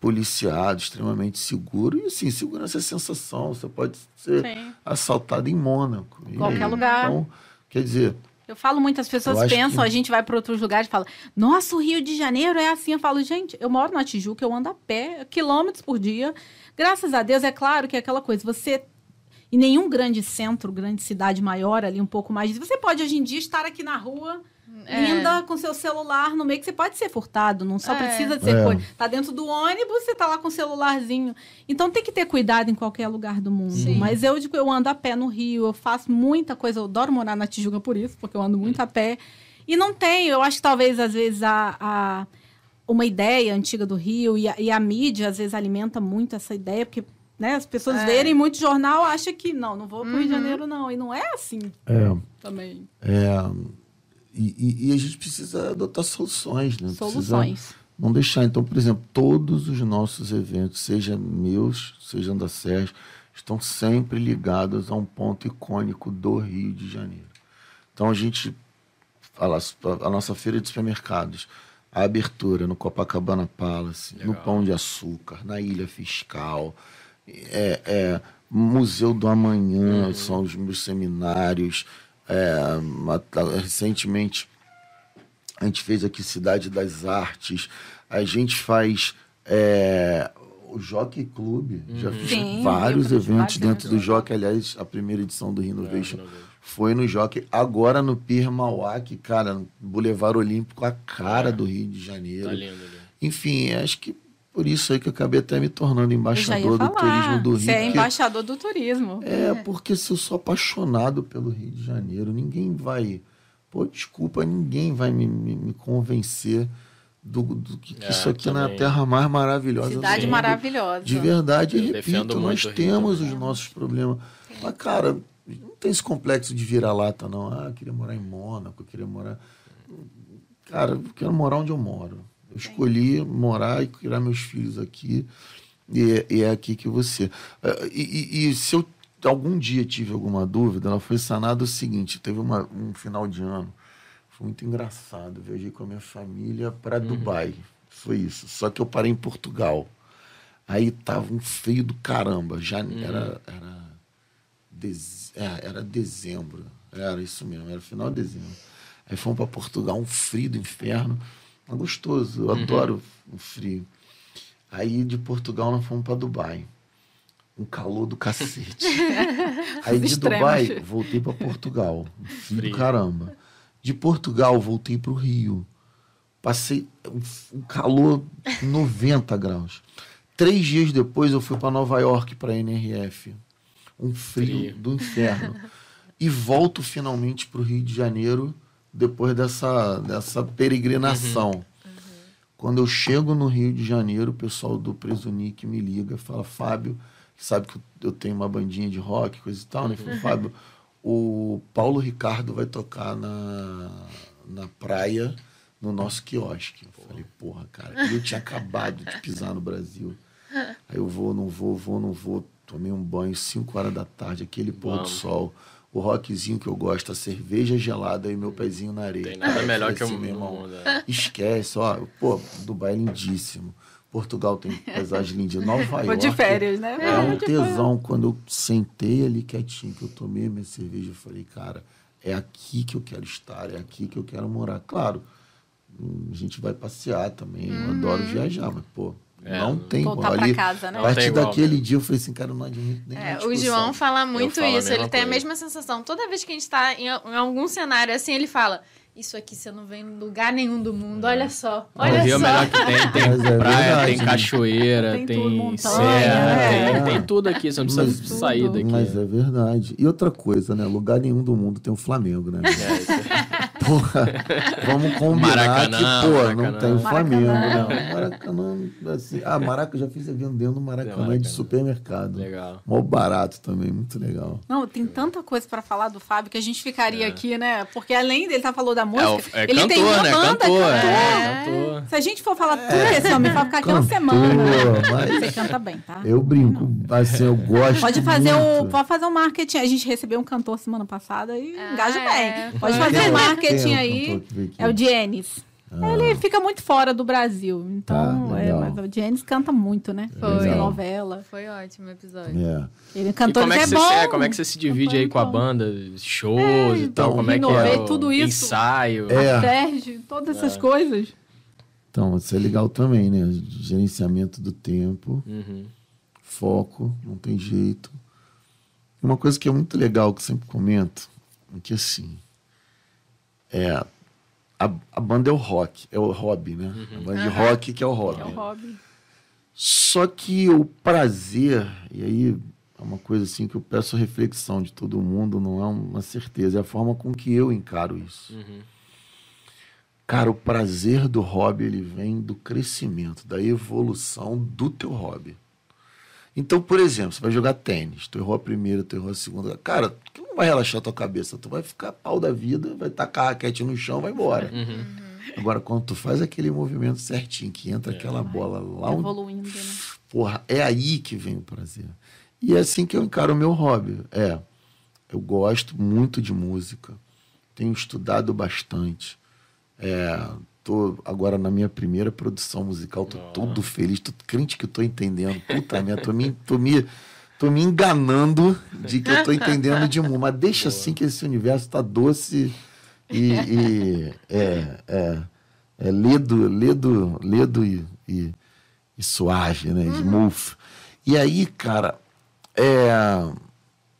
policiado, extremamente seguro. E assim, segurança é sensação. Você pode ser Sim. assaltado em Mônaco. E Qualquer aí, lugar. Então, quer dizer, Eu falo, muitas pessoas Eu acho pensam, que- a gente vai para outros lugares e fala, nossa, o Rio de Janeiro é assim. Eu falo, gente, eu moro na Tijuca, eu ando a pé, quilômetros por dia. Graças a Deus, é claro que é aquela coisa, você. Em nenhum grande centro, grande cidade maior, ali um pouco mais. Você pode hoje em dia estar aqui na rua, É. linda, com seu celular no meio, que você pode ser furtado, não só É. precisa de ser É. coisa. Tá dentro do ônibus, você tá lá com o celularzinho. Então tem que ter cuidado em qualquer lugar do mundo. Sim. Mas eu digo, eu ando a pé no Rio, eu faço muita coisa, eu adoro morar na Tijuca por isso, porque eu ando muito a pé. E não tem, eu acho que talvez às vezes a, a- uma ideia antiga do Rio e a, e a mídia às vezes alimenta muito essa ideia, porque né, as pessoas É. verem muito jornal, acham que não, não vou pro Rio de Uhum. Janeiro não, e não é assim é, também. é, e, e- e a gente precisa adotar soluções, né? Precisa Soluções. não deixar. Então, por exemplo, todos os nossos eventos, seja meus, sejam da Sérgio, estão sempre ligados a um ponto icônico do Rio de Janeiro. Então, a gente, a, nossa feira de supermercados, a abertura no Copacabana Palace, no Legal. Pão de Açúcar, na Ilha Fiscal, é, é, Museu do Amanhã, são os meus seminários. É, recentemente, a gente fez aqui Cidade das Artes, a gente faz é, o Jockey Club, já fiz Sim, vários eventos dentro do. Jockey, aliás, a primeira edição do É, Renovation foi no Jockey, agora no Pier Mauá, que, cara, no Boulevard Olímpico, a cara É. do Rio de Janeiro. Tá lindo ali. Enfim, acho que por isso aí que eu acabei até me tornando embaixador do turismo do Rio. Você é porque- embaixador do turismo. é, porque se eu sou apaixonado pelo Rio de Janeiro, ninguém vai. Pô, desculpa, ninguém vai me, me, me convencer do, do que, que É, isso aqui é na também. terra mais maravilhosa do Cidade Sim. mundo. maravilhosa. De verdade, Eu repito, nós temos os nossos problemas. Mas, cara, não tem esse complexo de vira-lata, não. Ah, eu queria morar em Mônaco, eu queria morar. Cara, eu quero morar onde eu moro. Eu escolhi morar e criar meus filhos aqui. E é, e é aqui que você. Ah, E, e- e se eu algum dia tive alguma dúvida, ela foi sanada o seguinte: teve uma- um final de ano. Foi muito engraçado. Eu viajei com a minha família para Dubai. Foi isso. Só que eu parei em Portugal. Aí tava um frio do caramba. Já era, era, dez- é, era dezembro. Era isso mesmo, era final de dezembro. Aí fomos para Portugal, um frio do inferno. Mas gostoso, eu adoro o frio. Aí de Portugal nós fomos para Dubai. Um calor do cacete. [laughs] Aí de extremos. Dubai, voltei para Portugal. Um frio, Frio. do caramba. De Portugal, voltei para o Rio. Passei um, calor 90 graus. Três dias depois eu fui para Nova York para a NRF. Um frio, Frio. do inferno. e volto finalmente para o Rio de Janeiro depois dessa, dessa peregrinação. Quando eu chego no Rio de Janeiro, o pessoal do Presunic me liga e fala, Fábio, sabe que eu tenho uma bandinha de rock, coisa e tal, né? Falei, Fábio, o Paulo Ricardo vai tocar na, na praia, no nosso quiosque. Eu falei, porra, cara, eu tinha acabado de pisar no Brasil. Aí eu vou, não vou, vou, não vou. Tomei um banho 5 horas da tarde, aquele pôr do sol. O rockzinho que eu gosto, a cerveja gelada e meu pezinho na areia. Tem nada melhor que o meu irmão, né? Esquece, ó. Pô, Dubai é lindíssimo. Portugal tem paisagem linda. Nova Vou York. de férias, né? É um tesão. Quando eu sentei ali quietinho, que eu tomei minha cerveja, eu falei, cara, é aqui que eu quero estar, é aqui que eu quero morar. Claro, a gente vai passear também. Eu adoro viajar, mas, pô, É, não tem Voltar pra Ali, casa, né? a partir igual, daquele né? dia eu falei assim, cara, não admito nem É, o. João fala muito isso, ele tem a mesma sensação. Toda vez que a gente tá em, em algum cenário assim, ele fala: Isso aqui você não vem em lugar nenhum do mundo, olha só, O olha Rio é o só. melhor que tem. [laughs] Tem é praia, verdade, tem né? cachoeira, Tem tem, tudo, montanha, serra, é. tem, tem tudo aqui. Você não precisa Mas- sair Tudo. daqui. Mas é verdade. E outra coisa, né? Lugar nenhum do mundo tem o Flamengo, né? É, isso é- Porra, vamos combinar Maracanã, que, pô, Maracanã. não tem Flamengo, Maracanã. não. Maracanã, assim, ah, Maracanã, já fiz evento dentro do Maracanã, Maracanã. de supermercado. Legal. Mó barato também, muito legal. Não, tem tanta coisa pra falar do Fábio que a gente ficaria aqui, né? Porque além dele tá falou da É, música, o, é ele cantor, tem uma né? banda, cantor, cantor. é, cantor. Se a gente for falar tudo esse homem, vai ficar aqui uma Cantor, semana. mas- Você canta bem, tá? Eu brinco, assim, eu gosto Pode fazer o, muito. pode fazer um marketing. A gente recebeu um cantor semana passada e Ah, engaja é. bem. Pode fazer um é o- marketing é o aí. É o Dienes. Ele fica muito fora do Brasil. Então, Tá, é, mas o Dienes canta muito, né? Foi. Novela. Foi ótimo o episódio. É. Ele E cantou como é, que é você, bom. é, como é que você se divide aí com a banda? Shows e tal? então, Como é que é? o tudo isso. Ensaio. É. Ferge, todas essas coisas. Então, isso é legal também, né? Gerenciamento do tempo, Uhum. foco, não tem jeito. Uma coisa que é muito legal, que eu sempre comento, é que assim, é, a, a banda é o rock, é o hobby, né? A banda de rock que é o hobby. É o hobby. Só que o prazer, e aí é uma coisa assim que eu peço reflexão de todo mundo, não é uma certeza, é a forma com que eu encaro isso. Uhum. Cara, o prazer do hobby ele vem do crescimento, da evolução do teu hobby. Então, por exemplo, você vai jogar tênis, tu errou a primeira, tu errou a segunda. Cara, tu não vai relaxar a tua cabeça, tu vai ficar pau da vida, vai tacar a raquete no chão, vai embora. Uhum. Agora, quando tu faz aquele movimento certinho, que entra aquela bola lá Evoluindo, né? Porra, é aí que vem o prazer. E é assim que eu encaro o meu hobby. É, eu gosto muito de música, tenho estudado bastante. É, tô agora na minha primeira produção musical, tô todo feliz, tô crente que eu tô entendendo. Puta merda, tô me, tô me, tô me enganando de que eu tô [laughs] entendendo de música. Mas deixa assim que esse universo tá doce e, e é, é, é ledo, ledo, ledo e, e, e suave, né? Smooth. E aí, cara, é.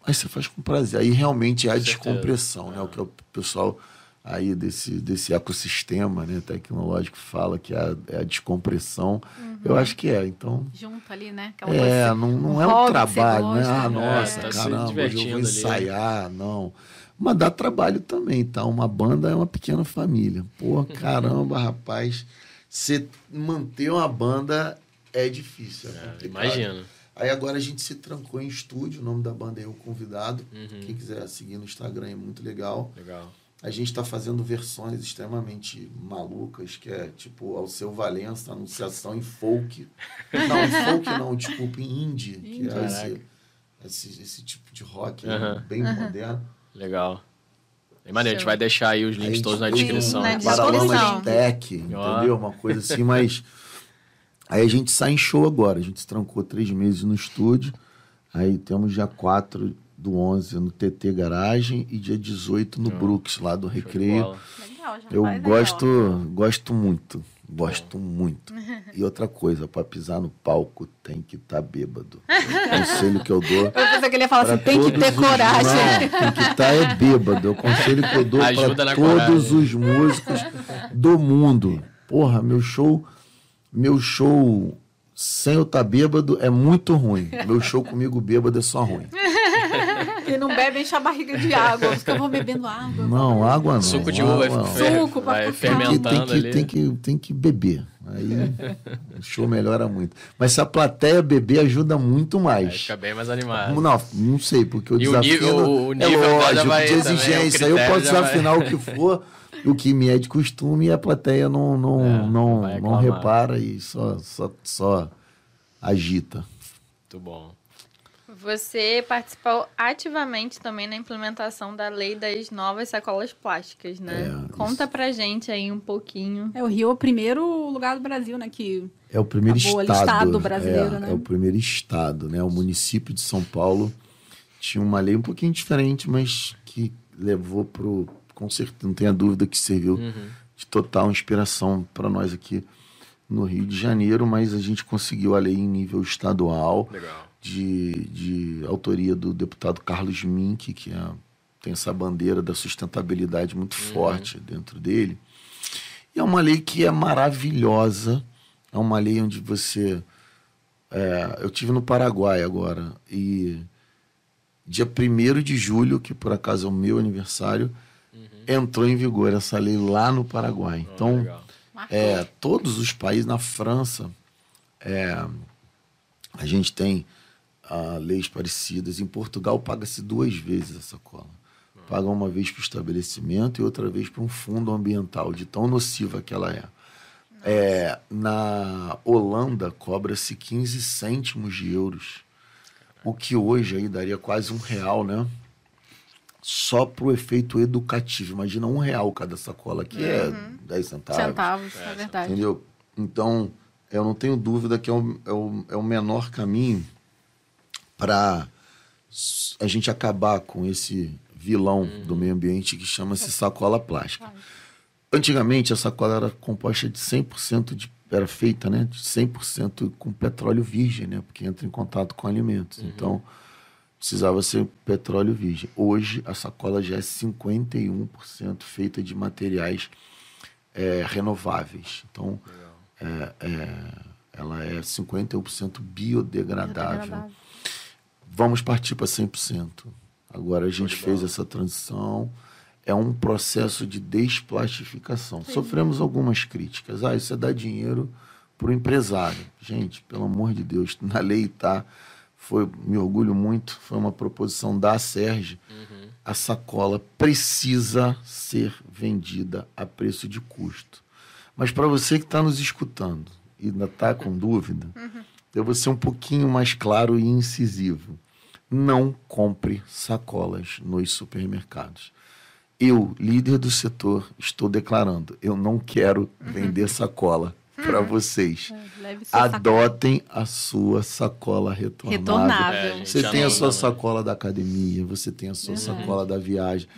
Aí você faz com prazer. Aí realmente é a descompressão, né? O que o pessoal aí desse, desse ecossistema né, tecnológico fala que é a, é a descompressão. Eu acho que é. Então, Junto ali, né? Aquela é, coisa- não, não um é um trabalho, né? Ah, É, nossa, tá caramba, hoje eu vou ali. ensaiar, não. Mas dá trabalho também, tá? Uma banda é uma pequena família. Pô, [laughs] caramba, rapaz. Você manter uma banda é difícil. É, É, imagino. Aí agora a gente se trancou em estúdio, o nome da banda é O Convidado. Uhum. Quem quiser seguir no Instagram é muito legal. Legal. A gente está fazendo versões extremamente malucas, que é tipo Alceu Valença, Anunciação em folk. [laughs] Não, em folk não, desculpa, em indie, que é esse, esse, esse tipo de rock bem moderno. Legal. E maneiro, a gente vai deixar aí os links Aí, todos na descrição. na descrição. Paralamas Tech, entendeu? Uma coisa assim, mas. Aí a gente sai em show agora. A gente se trancou três meses no estúdio. Aí temos dia 4 do 11 no TT Garagem e dia 18 no Ó, Brooks, lá do Recreio. Legal, Eu gosto, gosto muito. Gosto muito. [laughs] E outra coisa, para pisar no palco tem que estar bêbado. É o conselho que eu dou. [laughs] Eu pensei que ele ia falar assim, tem que ter os- coragem. Não, tem que estar é bêbado. É o conselho que eu dou para todos coragem. os músicos do mundo. Porra, meu show, meu show sem eu estar bêbado é muito ruim. Meu show comigo bêbado é só ruim. Quem não bebe enche a barriga de água. Vou bebendo água. Não, água não. Suco de água uva não. fer- Suco pra vai caralho. Tem que, fermentando tem, ali. que, tem, que, tem que beber. Aí o show melhora muito. Mas se a plateia beber, ajuda muito Aí mais. fica bem mais animado. Não, não sei, porque o E o desafio nível- não- o é nível já lógico, vai de também, o exigência. Aí eu posso já vai. desafinar o que [laughs] for, o que me é de costume, e a plateia não, não, É, não, não não repara e só, só, só agita. Muito bom. Você participou ativamente também na implementação da lei das novas sacolas plásticas, né? É, Conta isso. pra gente aí um pouquinho. É, o Rio é o primeiro lugar do Brasil, né? Que É o primeiro Acabou estado. estado brasileiro, é, né? é o primeiro estado, né? O município de São Paulo tinha uma lei um pouquinho diferente, mas que levou pro, com certeza, não tenha dúvida que serviu Uhum. de total inspiração para nós aqui no Rio de Janeiro, mas a gente conseguiu a lei em nível estadual Legal. De, de autoria do deputado Carlos Mink, que é, tem essa bandeira da sustentabilidade muito forte dentro dele. E é uma lei que é maravilhosa, é uma lei onde você. é, eu tive no Paraguai agora, e dia 1 de julho, que por acaso é o meu aniversário, entrou em vigor essa lei lá no Paraguai. Ah, Então, legal. é, todos os países, na França, é, a gente tem ah, leis parecidas. Em Portugal, paga-se duas vezes a sacola. Paga uma vez para o estabelecimento e outra vez para um fundo ambiental, de tão nociva que ela é. É, na Holanda, cobra-se 15 cêntimos de euros, o que hoje aí daria quase um real, né? Só para o efeito educativo. Imagina um real cada sacola, que é 10 centavos. Centavos, é verdade. Entendeu? Então, eu não tenho dúvida que é o, é o, é o menor caminho para a gente acabar com esse vilão do meio ambiente que chama-se sacola plástica. Antigamente, a sacola era composta de 100% de. Era feita, né? De 100% com petróleo virgem, né? Porque entra em contato com alimentos. Então, precisava ser petróleo virgem. Hoje, a sacola já é 51% feita de materiais é, renováveis. Então, é, é, ela é 51% biodegradável. Vamos partir para 100%. Agora a gente fez essa transição. É um processo de desplastificação. Sofremos algumas críticas. Ah, isso é dar dinheiro para o empresário. Gente, pelo amor de Deus, [laughs] na lei está. Foi, me orgulho muito, foi uma proposição da Sérgio. A sacola precisa ser vendida a preço de custo. Mas para você que está nos escutando e ainda está com dúvida, eu vou ser um pouquinho mais claro e incisivo. Não compre sacolas nos supermercados. Eu, líder do setor, estou declarando: eu não quero vender sacola para vocês. Leve sua sacola. Adotem a sua sacola retornável. Retornável. É, Você tem a sua sacola da academia, você tem a sua sacola da viagem.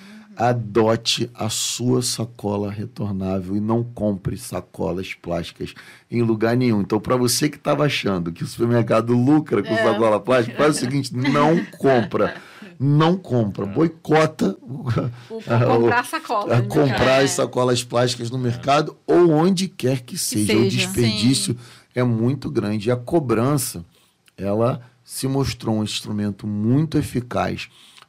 Adote a sua sacola retornável e não compre sacolas plásticas em lugar nenhum. Então, para você que estava achando que o supermercado lucra com sacola plástica, faz o [laughs] seguinte: não compra. Não compra. Boicota o- O, comprar [laughs] sacola. a né? comprar É. as sacolas plásticas no mercado ou onde quer que seja. O seja. desperdício é muito grande. E a cobrança, ela se mostrou um instrumento muito eficaz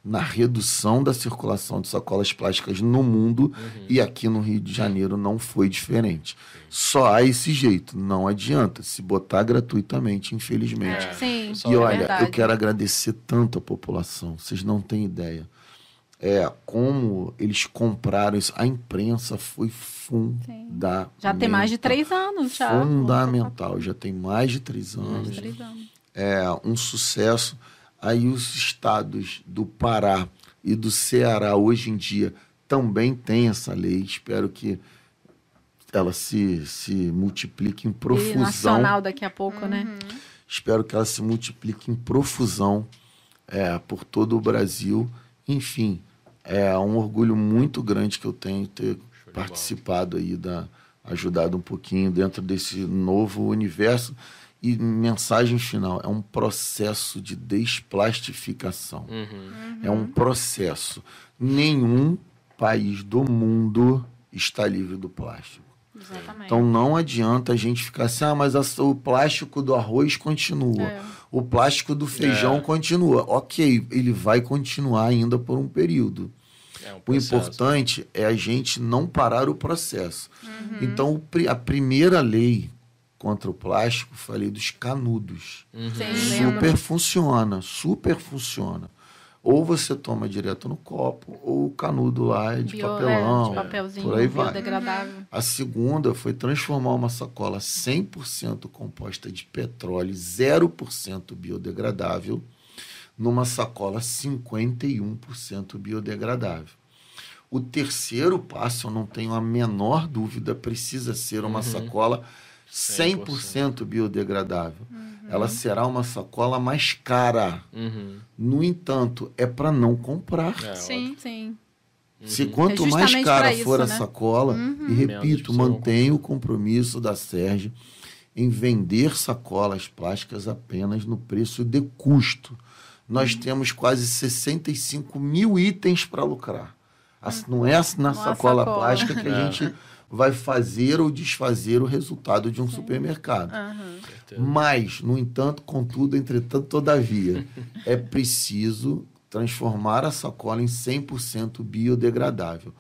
na redução da circulação de sacolas plásticas no mundo e aqui no Rio de Janeiro não foi diferente. Só há esse jeito, não adianta se botar gratuitamente, infelizmente. É. Sim, Só E é olha, verdade. eu quero agradecer tanto a população, vocês não têm ideia. É, como eles compraram isso. A imprensa foi fundamental. Já tem mais de três anos. Já. Fundamental, já tem mais de três Mais anos. de três anos. É um sucesso. Aí os estados do Pará e do Ceará, hoje em dia, também têm essa lei. Espero que ela se, se multiplique em E profusão. nacional daqui a pouco, né? Espero que ela se multiplique em profusão é, por todo o Brasil. Enfim, é um orgulho muito grande que eu tenho ter de participado aí da ajudado um pouquinho dentro desse novo universo e mensagem final é um processo de desplastificação Uhum. é um processo nenhum país do mundo está livre do plástico Exatamente. então não adianta a gente ficar assim, ah, mas a- o plástico do arroz continua, É. o plástico do feijão É. continua. Ok, ele vai continuar ainda por um período. É um O importante é a gente não parar o processo. Uhum. Então, a primeira lei contra o plástico, falei dos canudos. Uhum. Sim, lembro. Super funciona, super funciona. Ou você toma direto no copo, ou o canudo lá é de Bio- papelão. é, de papelzinho por aí vai. biodegradável. A segunda foi transformar uma sacola 100% composta de petróleo, 0% biodegradável, numa sacola 51% biodegradável. O terceiro passo, eu não tenho a menor dúvida, precisa ser uma sacola 100% biodegradável. Ela será uma sacola mais cara. Uhum. No entanto, é para não comprar. É, Sim. Sim. Se Uhum. quanto É mais cara isso, for a né? sacola, e Menos repito, mantenha o compromisso da Sérgio em vender sacolas plásticas apenas no preço de custo. Nós Uhum. temos quase 65 mil itens para lucrar. Não é na é sacola, sacola. plástica que a É. gente vai fazer ou desfazer o resultado de um supermercado. Certeza. Mas, no entanto, contudo, entretanto, todavia, é preciso transformar a sacola em 100% biodegradável.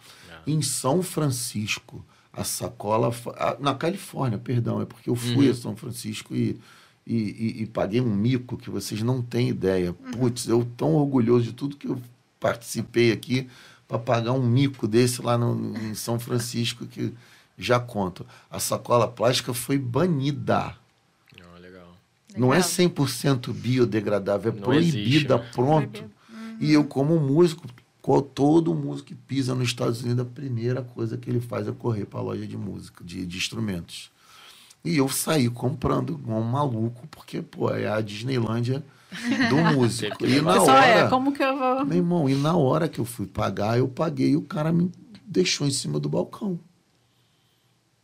É. Em São Francisco, a sacola. ah, Na Califórnia, perdão, é porque eu fui Uhum. a São Francisco e, e, e- e paguei um mico que vocês não têm ideia. Putz, eu tão orgulhoso de tudo que eu participei aqui para pagar um mico desse lá no- em São Francisco, que já conto. A sacola plástica foi banida. Ó, legal. Não é Legal. 100% biodegradável, é Não proibida, existe, né? pronto. E eu, como músico, qual todo músico que pisa nos Estados Unidos, a primeira coisa que ele faz é correr para a loja de música, de, de instrumentos. E eu saí comprando igual um maluco, porque, pô, é a Disneylândia do músico. E na Pessoal, é, hora, como que eu vou... meu irmão, e na hora que eu fui pagar, eu paguei e o cara me deixou em cima do balcão.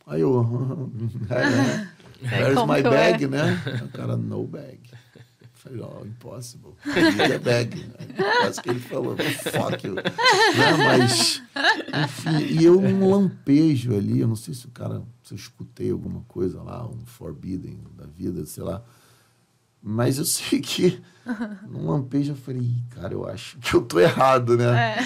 Aí eu, [laughs] é, where's Como my que eu bag, é? né? O cara, no bag. Eu Falei, ó, impossible. Need bag. Quase que ele falou, fuck you. Né? Mas, enfim, e eu num lampejo ali, eu não sei se o cara, se eu escutei alguma coisa lá, um forbidden da vida, sei lá. Mas eu sei que [laughs] num lampejo eu falei, "Ih, cara, eu acho que eu tô errado, né?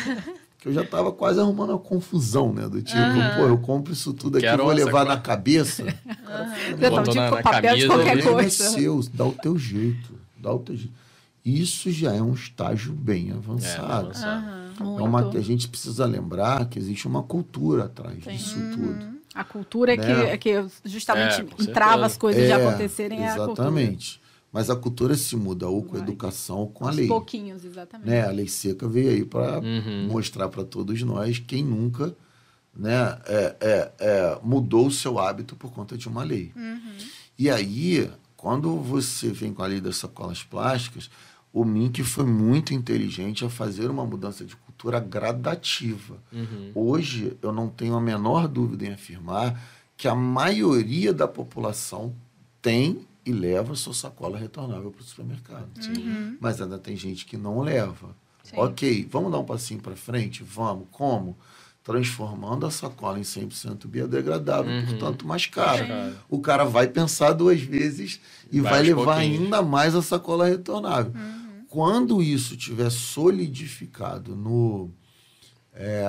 Porque eu já tava quase arrumando uma confusão, né? Do tipo, pô, eu compro isso tudo aqui, Quero vou levar coisa. [laughs] na cabeça. Já tava Botou tipo na- na papel de qualquer problema é coisa. seu, dá o teu jeito, dá o teu jeito. Isso já é um estágio bem avançado. É, avançado. É Muito. uma, a gente precisa lembrar que existe uma cultura atrás disso tudo. A cultura é que, Né? é que justamente É, entrava as coisas de É, acontecerem, é a cultura. Exatamente. Mas a cultura se muda ou com a educação ou com a Aos lei. pouquinhos, exatamente. né? A lei seca veio aí para Uhum. mostrar para todos nós quem nunca né, é, é, é, mudou o seu hábito por conta de uma lei. E aí, quando você vem com a lei das sacolas plásticas, o Mink foi muito inteligente a fazer uma mudança de cultura gradativa. Uhum. Hoje, eu não tenho a menor dúvida em afirmar que a maioria da população tem e leva sua sacola retornável para o supermercado. Mas ainda tem gente que não leva. Sim. Ok, vamos dar um passinho para frente? Vamos. Como? Transformando a sacola em 100% biodegradável, Uhum. portanto mais caro. O cara vai pensar duas vezes e Vai vai, levar pouquinhos. ainda mais a sacola retornável. Uhum. Quando isso tiver solidificado no é,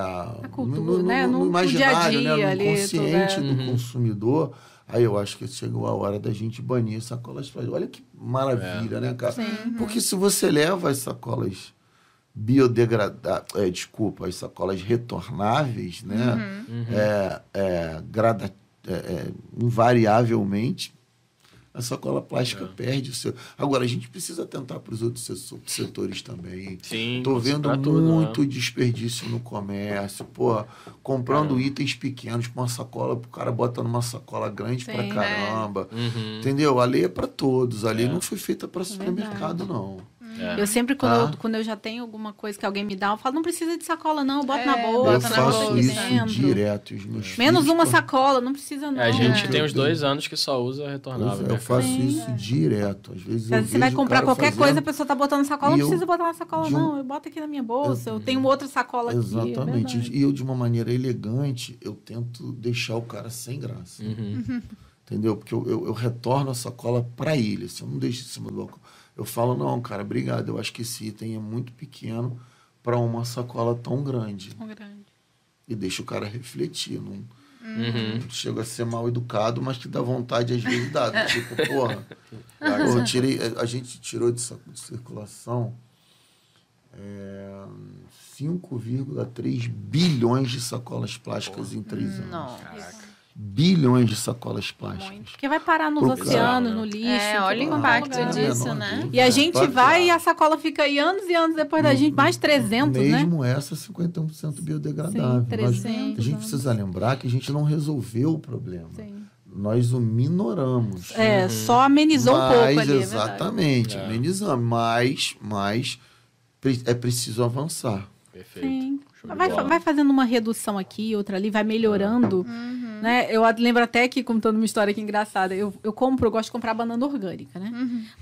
cultura, né? No- no dia a imaginário, dia né? no ali, consciente tudo, é. do Uhum. consumidor, aí eu acho que chegou a hora da gente banir sacolas plásticas. Olha que maravilha, né, cara? Porque se você leva as sacolas biodegradáveis, é, desculpa, as sacolas retornáveis, né, Uhum. é, é, grada, é, é, invariavelmente, a sacola plástica perde o seu. Agora, a gente precisa tentar para os outros setores também. Sim. Tô vendo né? muito desperdício no comércio, pô, comprando itens pequenos com uma sacola, o cara bota numa sacola grande pra Sim, né? caramba. Uhum. Entendeu? A lei é para todos, a lei É. não foi feita para supermercado, não. É. Eu sempre, quando, Tá. eu, quando eu já tenho alguma coisa que alguém me dá, eu falo, não precisa de sacola, não, eu boto É, na bolsa, Eu na boto faço isso dentro. direto. Os meus Menos uma pô, sacola, não precisa, não. É, a gente É. tem uns dois anos que só usa retornável. Eu, eu né? faço isso direto. Às vezes eu Você vai comprar qualquer fazendo- coisa, a pessoa tá botando sacola, E não eu, precisa botar na sacola, um- não. Eu boto aqui na minha bolsa, eu tenho outra sacola aqui. é Exatamente. verdade. e eu, de uma maneira elegante, eu tento deixar o cara sem graça. Uhum. Entendeu? Porque eu, eu, eu retorno a sacola para ele. Assim, eu não deixo em cima do balcão. Eu falo, não, cara, obrigado. Eu acho que esse item é muito pequeno para uma sacola tão grande. Tão grande. E deixa o cara refletir. Não, Uhum. não chega a ser mal educado, mas que dá vontade às vezes dá. [laughs] Tipo, porra, porra, eu tirei, a gente tirou de, saco de circulação é, 5,3 bilhões de sacolas plásticas em três anos. Nossa. Bilhões de sacolas plásticas. Muito. Porque vai parar nos Pro oceanos, cara. no lixo. É, olha o impacto lugar. disso, né? E a gente que vai e a sacola fica aí anos e anos depois da gente, mais 300, né? Mesmo essa 51% biodegradável. Sim, 300 Nós- a gente precisa lembrar que a gente não resolveu o problema. Sim. Nós o minoramos. É, só amenizou um mas, pouco ali, é. Exatamente, É. amenizamos. Mas, mas é preciso avançar. Perfeito. Sim. Vai, vai fazendo uma redução aqui, outra ali, vai melhorando. Né? Eu lembro até que, contando uma história aqui engraçada, eu, eu compro, eu gosto de comprar banana orgânica, né?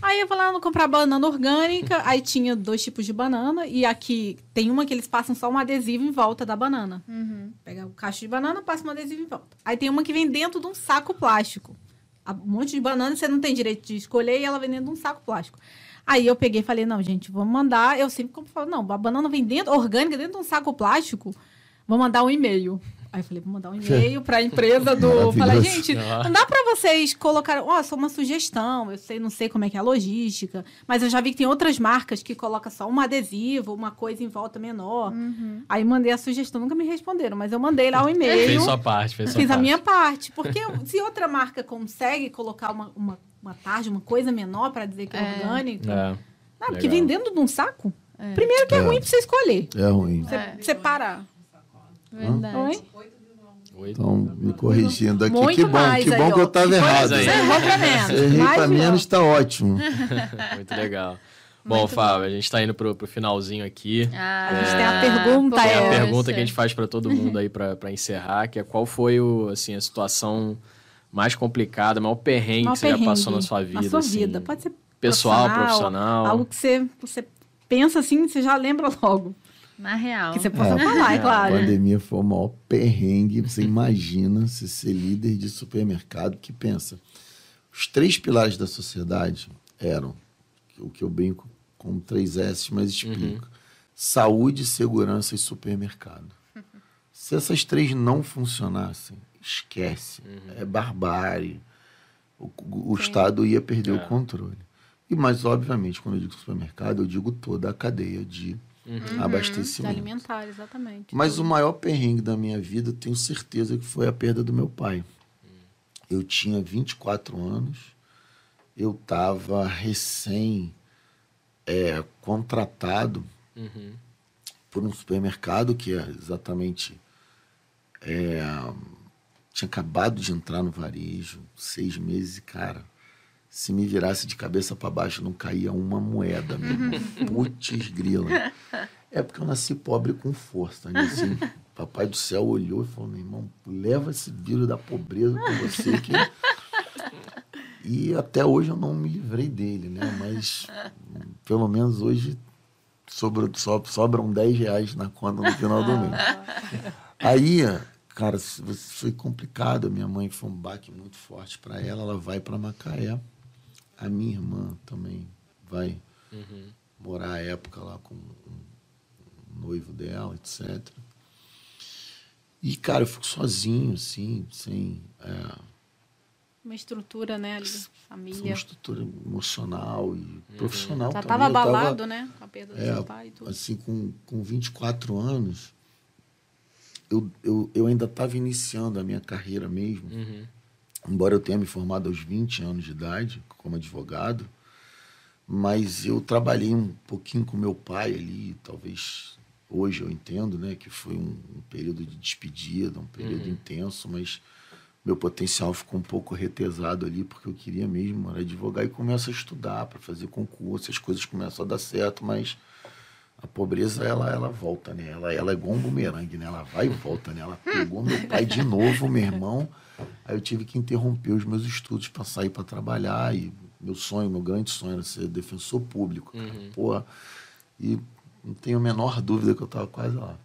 Aí eu vou lá no comprar banana orgânica, [laughs] aí tinha dois tipos de banana, e aqui tem uma que eles passam só um adesivo em volta da banana. Pega o cacho de banana, passa um adesivo em volta. Aí tem uma que vem dentro de um saco plástico. Um monte de banana, você não tem direito de escolher, e ela vem dentro de um saco plástico. Aí eu peguei e falei, não, gente, vamos mandar. Eu sempre falo, não, a banana vem dentro, orgânica, dentro de um saco plástico. Vou mandar um e-mail. Aí eu falei, vou mandar um [laughs] e-mail para a empresa do. Falei, gente, não dá para vocês colocar. Ó, oh, só uma sugestão. Eu sei, não sei como é que é a logística, mas eu já vi que tem outras marcas que colocam só um adesivo, uma coisa em volta menor. Uhum. Aí mandei a sugestão, nunca me responderam, mas eu mandei lá o um e-mail. Fez sua parte, fez sua Fiz parte. a minha parte. Porque se outra marca consegue colocar uma, uma, uma tarde, uma coisa menor para dizer que é, é orgânico. É. Ah, porque vem dentro de um saco. É. Primeiro que é, é, ruim para você escolher. É ruim. Você é. Verdade. Oi? Estão me corrigindo aqui. Muito que bom, que bom que eu estava errado. Você errou para menos. Errei para menos, está ótimo. [laughs] Muito legal. Bom, Muito Fábio, bom. a gente está indo pro, pro finalzinho aqui. Ah, a gente tem a pergunta. Tem a pergunta que a gente faz para todo mundo aí para encerrar, que é qual foi o, assim, a situação mais complicada, maior perrengue maior que você perrengue já passou na sua vida? Na sua assim, vida. Pode ser pessoal, profissional, profissional. Algo que você, você pensa assim, você já lembra logo. Na real. Que você possa é, falar, é claro. A pandemia foi o maior perrengue. Você imagina se ser líder de supermercado que pensa. Os três pilares da sociedade eram o que eu brinco com três S, mas explico. Uhum. Saúde, segurança e supermercado. Se essas três não funcionassem, esquece. Uhum. É barbárie. O, o Estado ia perder é. o controle. E, mas, obviamente, quando eu digo supermercado, eu digo toda a cadeia de uhum. abastecimento. Alimentar, exatamente. Mas tudo. o maior perrengue da minha vida, tenho certeza que foi a perda do meu pai. Eu tinha 24 anos, eu estava recém é, contratado uhum. por um supermercado que é exatamente. É, tinha acabado de entrar no varejo, seis meses, e, cara, se me virasse de cabeça para baixo, não caía uma moeda, meu irmão. Putz, grila. É porque eu nasci pobre com força, né? Assim, papai do céu olhou e falou, meu irmão, leva esse vírus da pobreza com você que... E até hoje eu não me livrei dele, né? Mas pelo menos hoje sobra, so, sobram 10 reais na conta no final do mês. Aí, cara, foi complicado. Minha mãe foi um baque muito forte para ela. Ela vai para Macaé a minha irmã também vai uhum. morar a época lá com um noivo dela, etc. E, cara, eu fico sozinho, assim, sem. É, uma estrutura, né, ali, família. Uma estrutura emocional e uhum. profissional Já estava abalado, tava, né, com a perda do é, seu pai e tudo. Assim, com, com 24 anos, eu, eu, eu ainda estava iniciando a minha carreira mesmo. Uhum embora eu tenha me formado aos 20 anos de idade como advogado, mas eu trabalhei um pouquinho com meu pai ali, talvez hoje eu entendo, né, que foi um, um período de despedida, um período uhum. intenso, mas meu potencial ficou um pouco retesado ali porque eu queria mesmo era advogar e começo a estudar para fazer concurso, as coisas começam a dar certo, mas a pobreza ela ela volta, né? Ela ela é igual um bumerangue, né? Ela vai e volta, né? Ela pegou meu pai de novo, meu irmão. Aí eu tive que interromper os meus estudos para sair para trabalhar e meu sonho, meu grande sonho era ser defensor público. Uhum. Porra, e não tenho a menor dúvida que eu estava quase lá.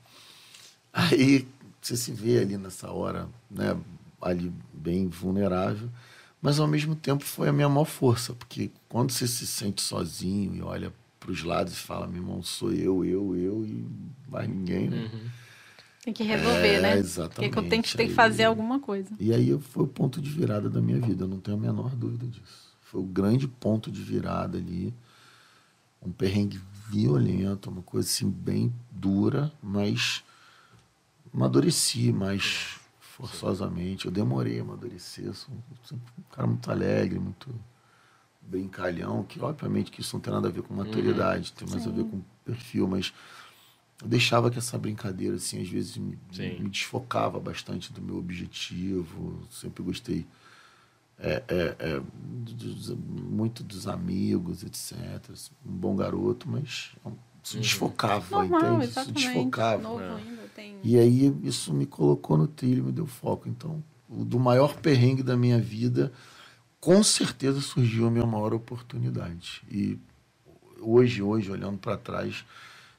Aí você se vê ali nessa hora, né, ali bem vulnerável, mas ao mesmo tempo foi a minha maior força, porque quando você se sente sozinho e olha para os lados e fala, meu irmão, sou eu, eu, eu e mais ninguém, né? Uhum. Tem que resolver, é, né? Exatamente. Porque eu tenho que, tem que fazer aí, alguma coisa. E aí foi o ponto de virada da minha vida, eu não tenho a menor dúvida disso. Foi o grande ponto de virada ali. Um perrengue violento, uma coisa assim bem dura, mas amadureci mais forçosamente. Eu demorei a amadurecer. Sou um cara muito alegre, muito brincalhão, que obviamente que isso não tem nada a ver com maturidade, uhum. tem mais Sim. a ver com perfil, mas eu deixava que essa brincadeira, assim, às vezes me, me desfocava bastante do meu objetivo. Sempre gostei é, é, é, muito dos amigos, etc. Um bom garoto, mas se uhum. desfocava, Normal, entende? Se desfocava. Novo é. ainda, tem... E aí isso me colocou no trilho, me deu foco. Então, o do maior perrengue da minha vida, com certeza surgiu a minha maior oportunidade. E hoje, hoje, olhando para trás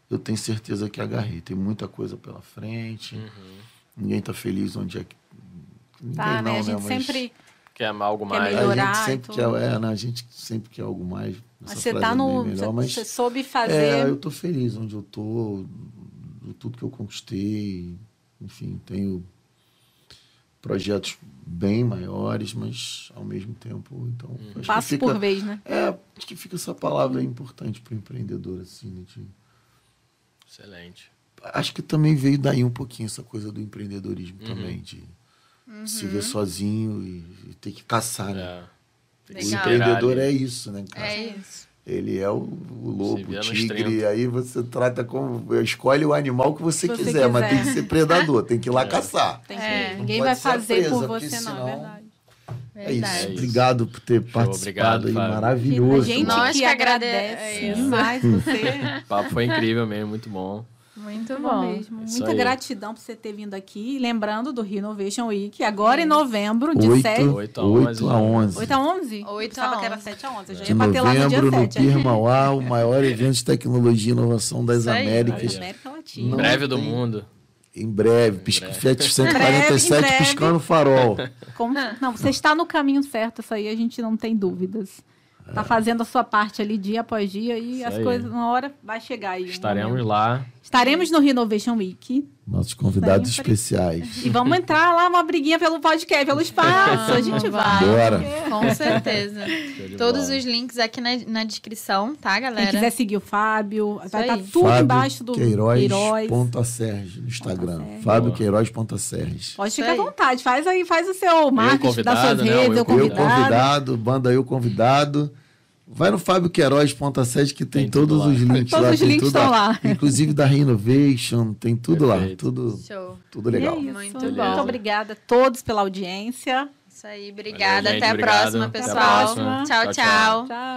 eu tenho certeza que agarrei. Tem muita coisa pela frente. Uhum. Ninguém está feliz onde é que. Ninguém tá, né? não, né? A gente né? Mas... sempre Quer algo Quer mais. melhorar. a gente sempre quer, é, né, a gente sempre quer algo mais. Mas Essa você tá é no. bem melhor, mas você soube é, fazer. eu tô feliz onde eu tô, do tudo que eu conquistei. Enfim, tenho projetos bem maiores, mas ao mesmo tempo, então acho que um passo fica, por vez, né? É, acho que fica essa palavra importante para o empreendedor assim, né, de- Excelente. acho que também veio daí um pouquinho essa coisa do empreendedorismo Uhum. também, de se ver sozinho e, e ter que caçar, né? É. O Legal. empreendedor é isso, né, cara? É isso. Ele é o, o lobo, o tigre, 30. aí você trata como. Escolhe o animal que você, Você quiser, mas quiser. tem que ser predador, tem que ir lá caçar. Tem que- É, ninguém vai fazer presa, por você, não, é senão- verdade. É isso. É isso. Obrigado por ter participado obrigado, aí, Fábio. A maravilhoso. gente Nós que que agrade- agradece é demais você. [laughs] O papo foi incrível mesmo, muito bom. Muito Bom bom. mesmo. Isso Muita aí. gratidão por você ter vindo aqui. E lembrando do Renovation Week, agora em novembro, de 8, 7 Oito a 8 a 11. 8 a 11? 8 Eu pensava a que era 11. 7 a 11. Eu já De ia bater lá no dia novembro, no 7. Pier Mauá, o maior evento de tecnologia e inovação das aí. Américas. América Em Latina. Não breve do mundo. Em breve, pisca, Fiat 147 Em breve. piscando farol. Como- Não, você está no caminho certo, isso aí a gente não tem dúvidas. Tá fazendo a sua parte ali dia após dia e Isso as aí. coisas, uma hora vai chegar aí. Estaremos lá. Estaremos no Renovation Week. Nossos convidados Sempre. especiais. E vamos entrar lá, uma briguinha pelo podcast, pelo espaço. A gente vai. Bora. Com certeza. [laughs] Todos os links aqui na, na descrição, tá, Quem galera? quiser seguir o Fábio, vai aí. estar tudo Fábio embaixo do Queiroz. Queiroz. Ponta Sérgio no Instagram. Fábio Boa. Queiroz. Ponta Sérgio. Pode Isso ficar à vontade. Faz aí, faz o seu marketing das suas convidado, né? redes, Eu eu Eu convidado. convidado, banda eu convidado. Vai no Fábio Queiroz, ponta 7, que tem, Tem todos lá. os links Todos lá. os tem links estão lá. [laughs] Inclusive da Renovation, tem tudo lá. Perfeito. Tudo, Show. tudo legal. é. Muito Muito, bom. obrigada a todos pela audiência. Isso aí, obrigada. Valeu, gente, Até a próxima, Até a pessoal. próxima. tchau. Tchau, tchau. tchau. Tchau.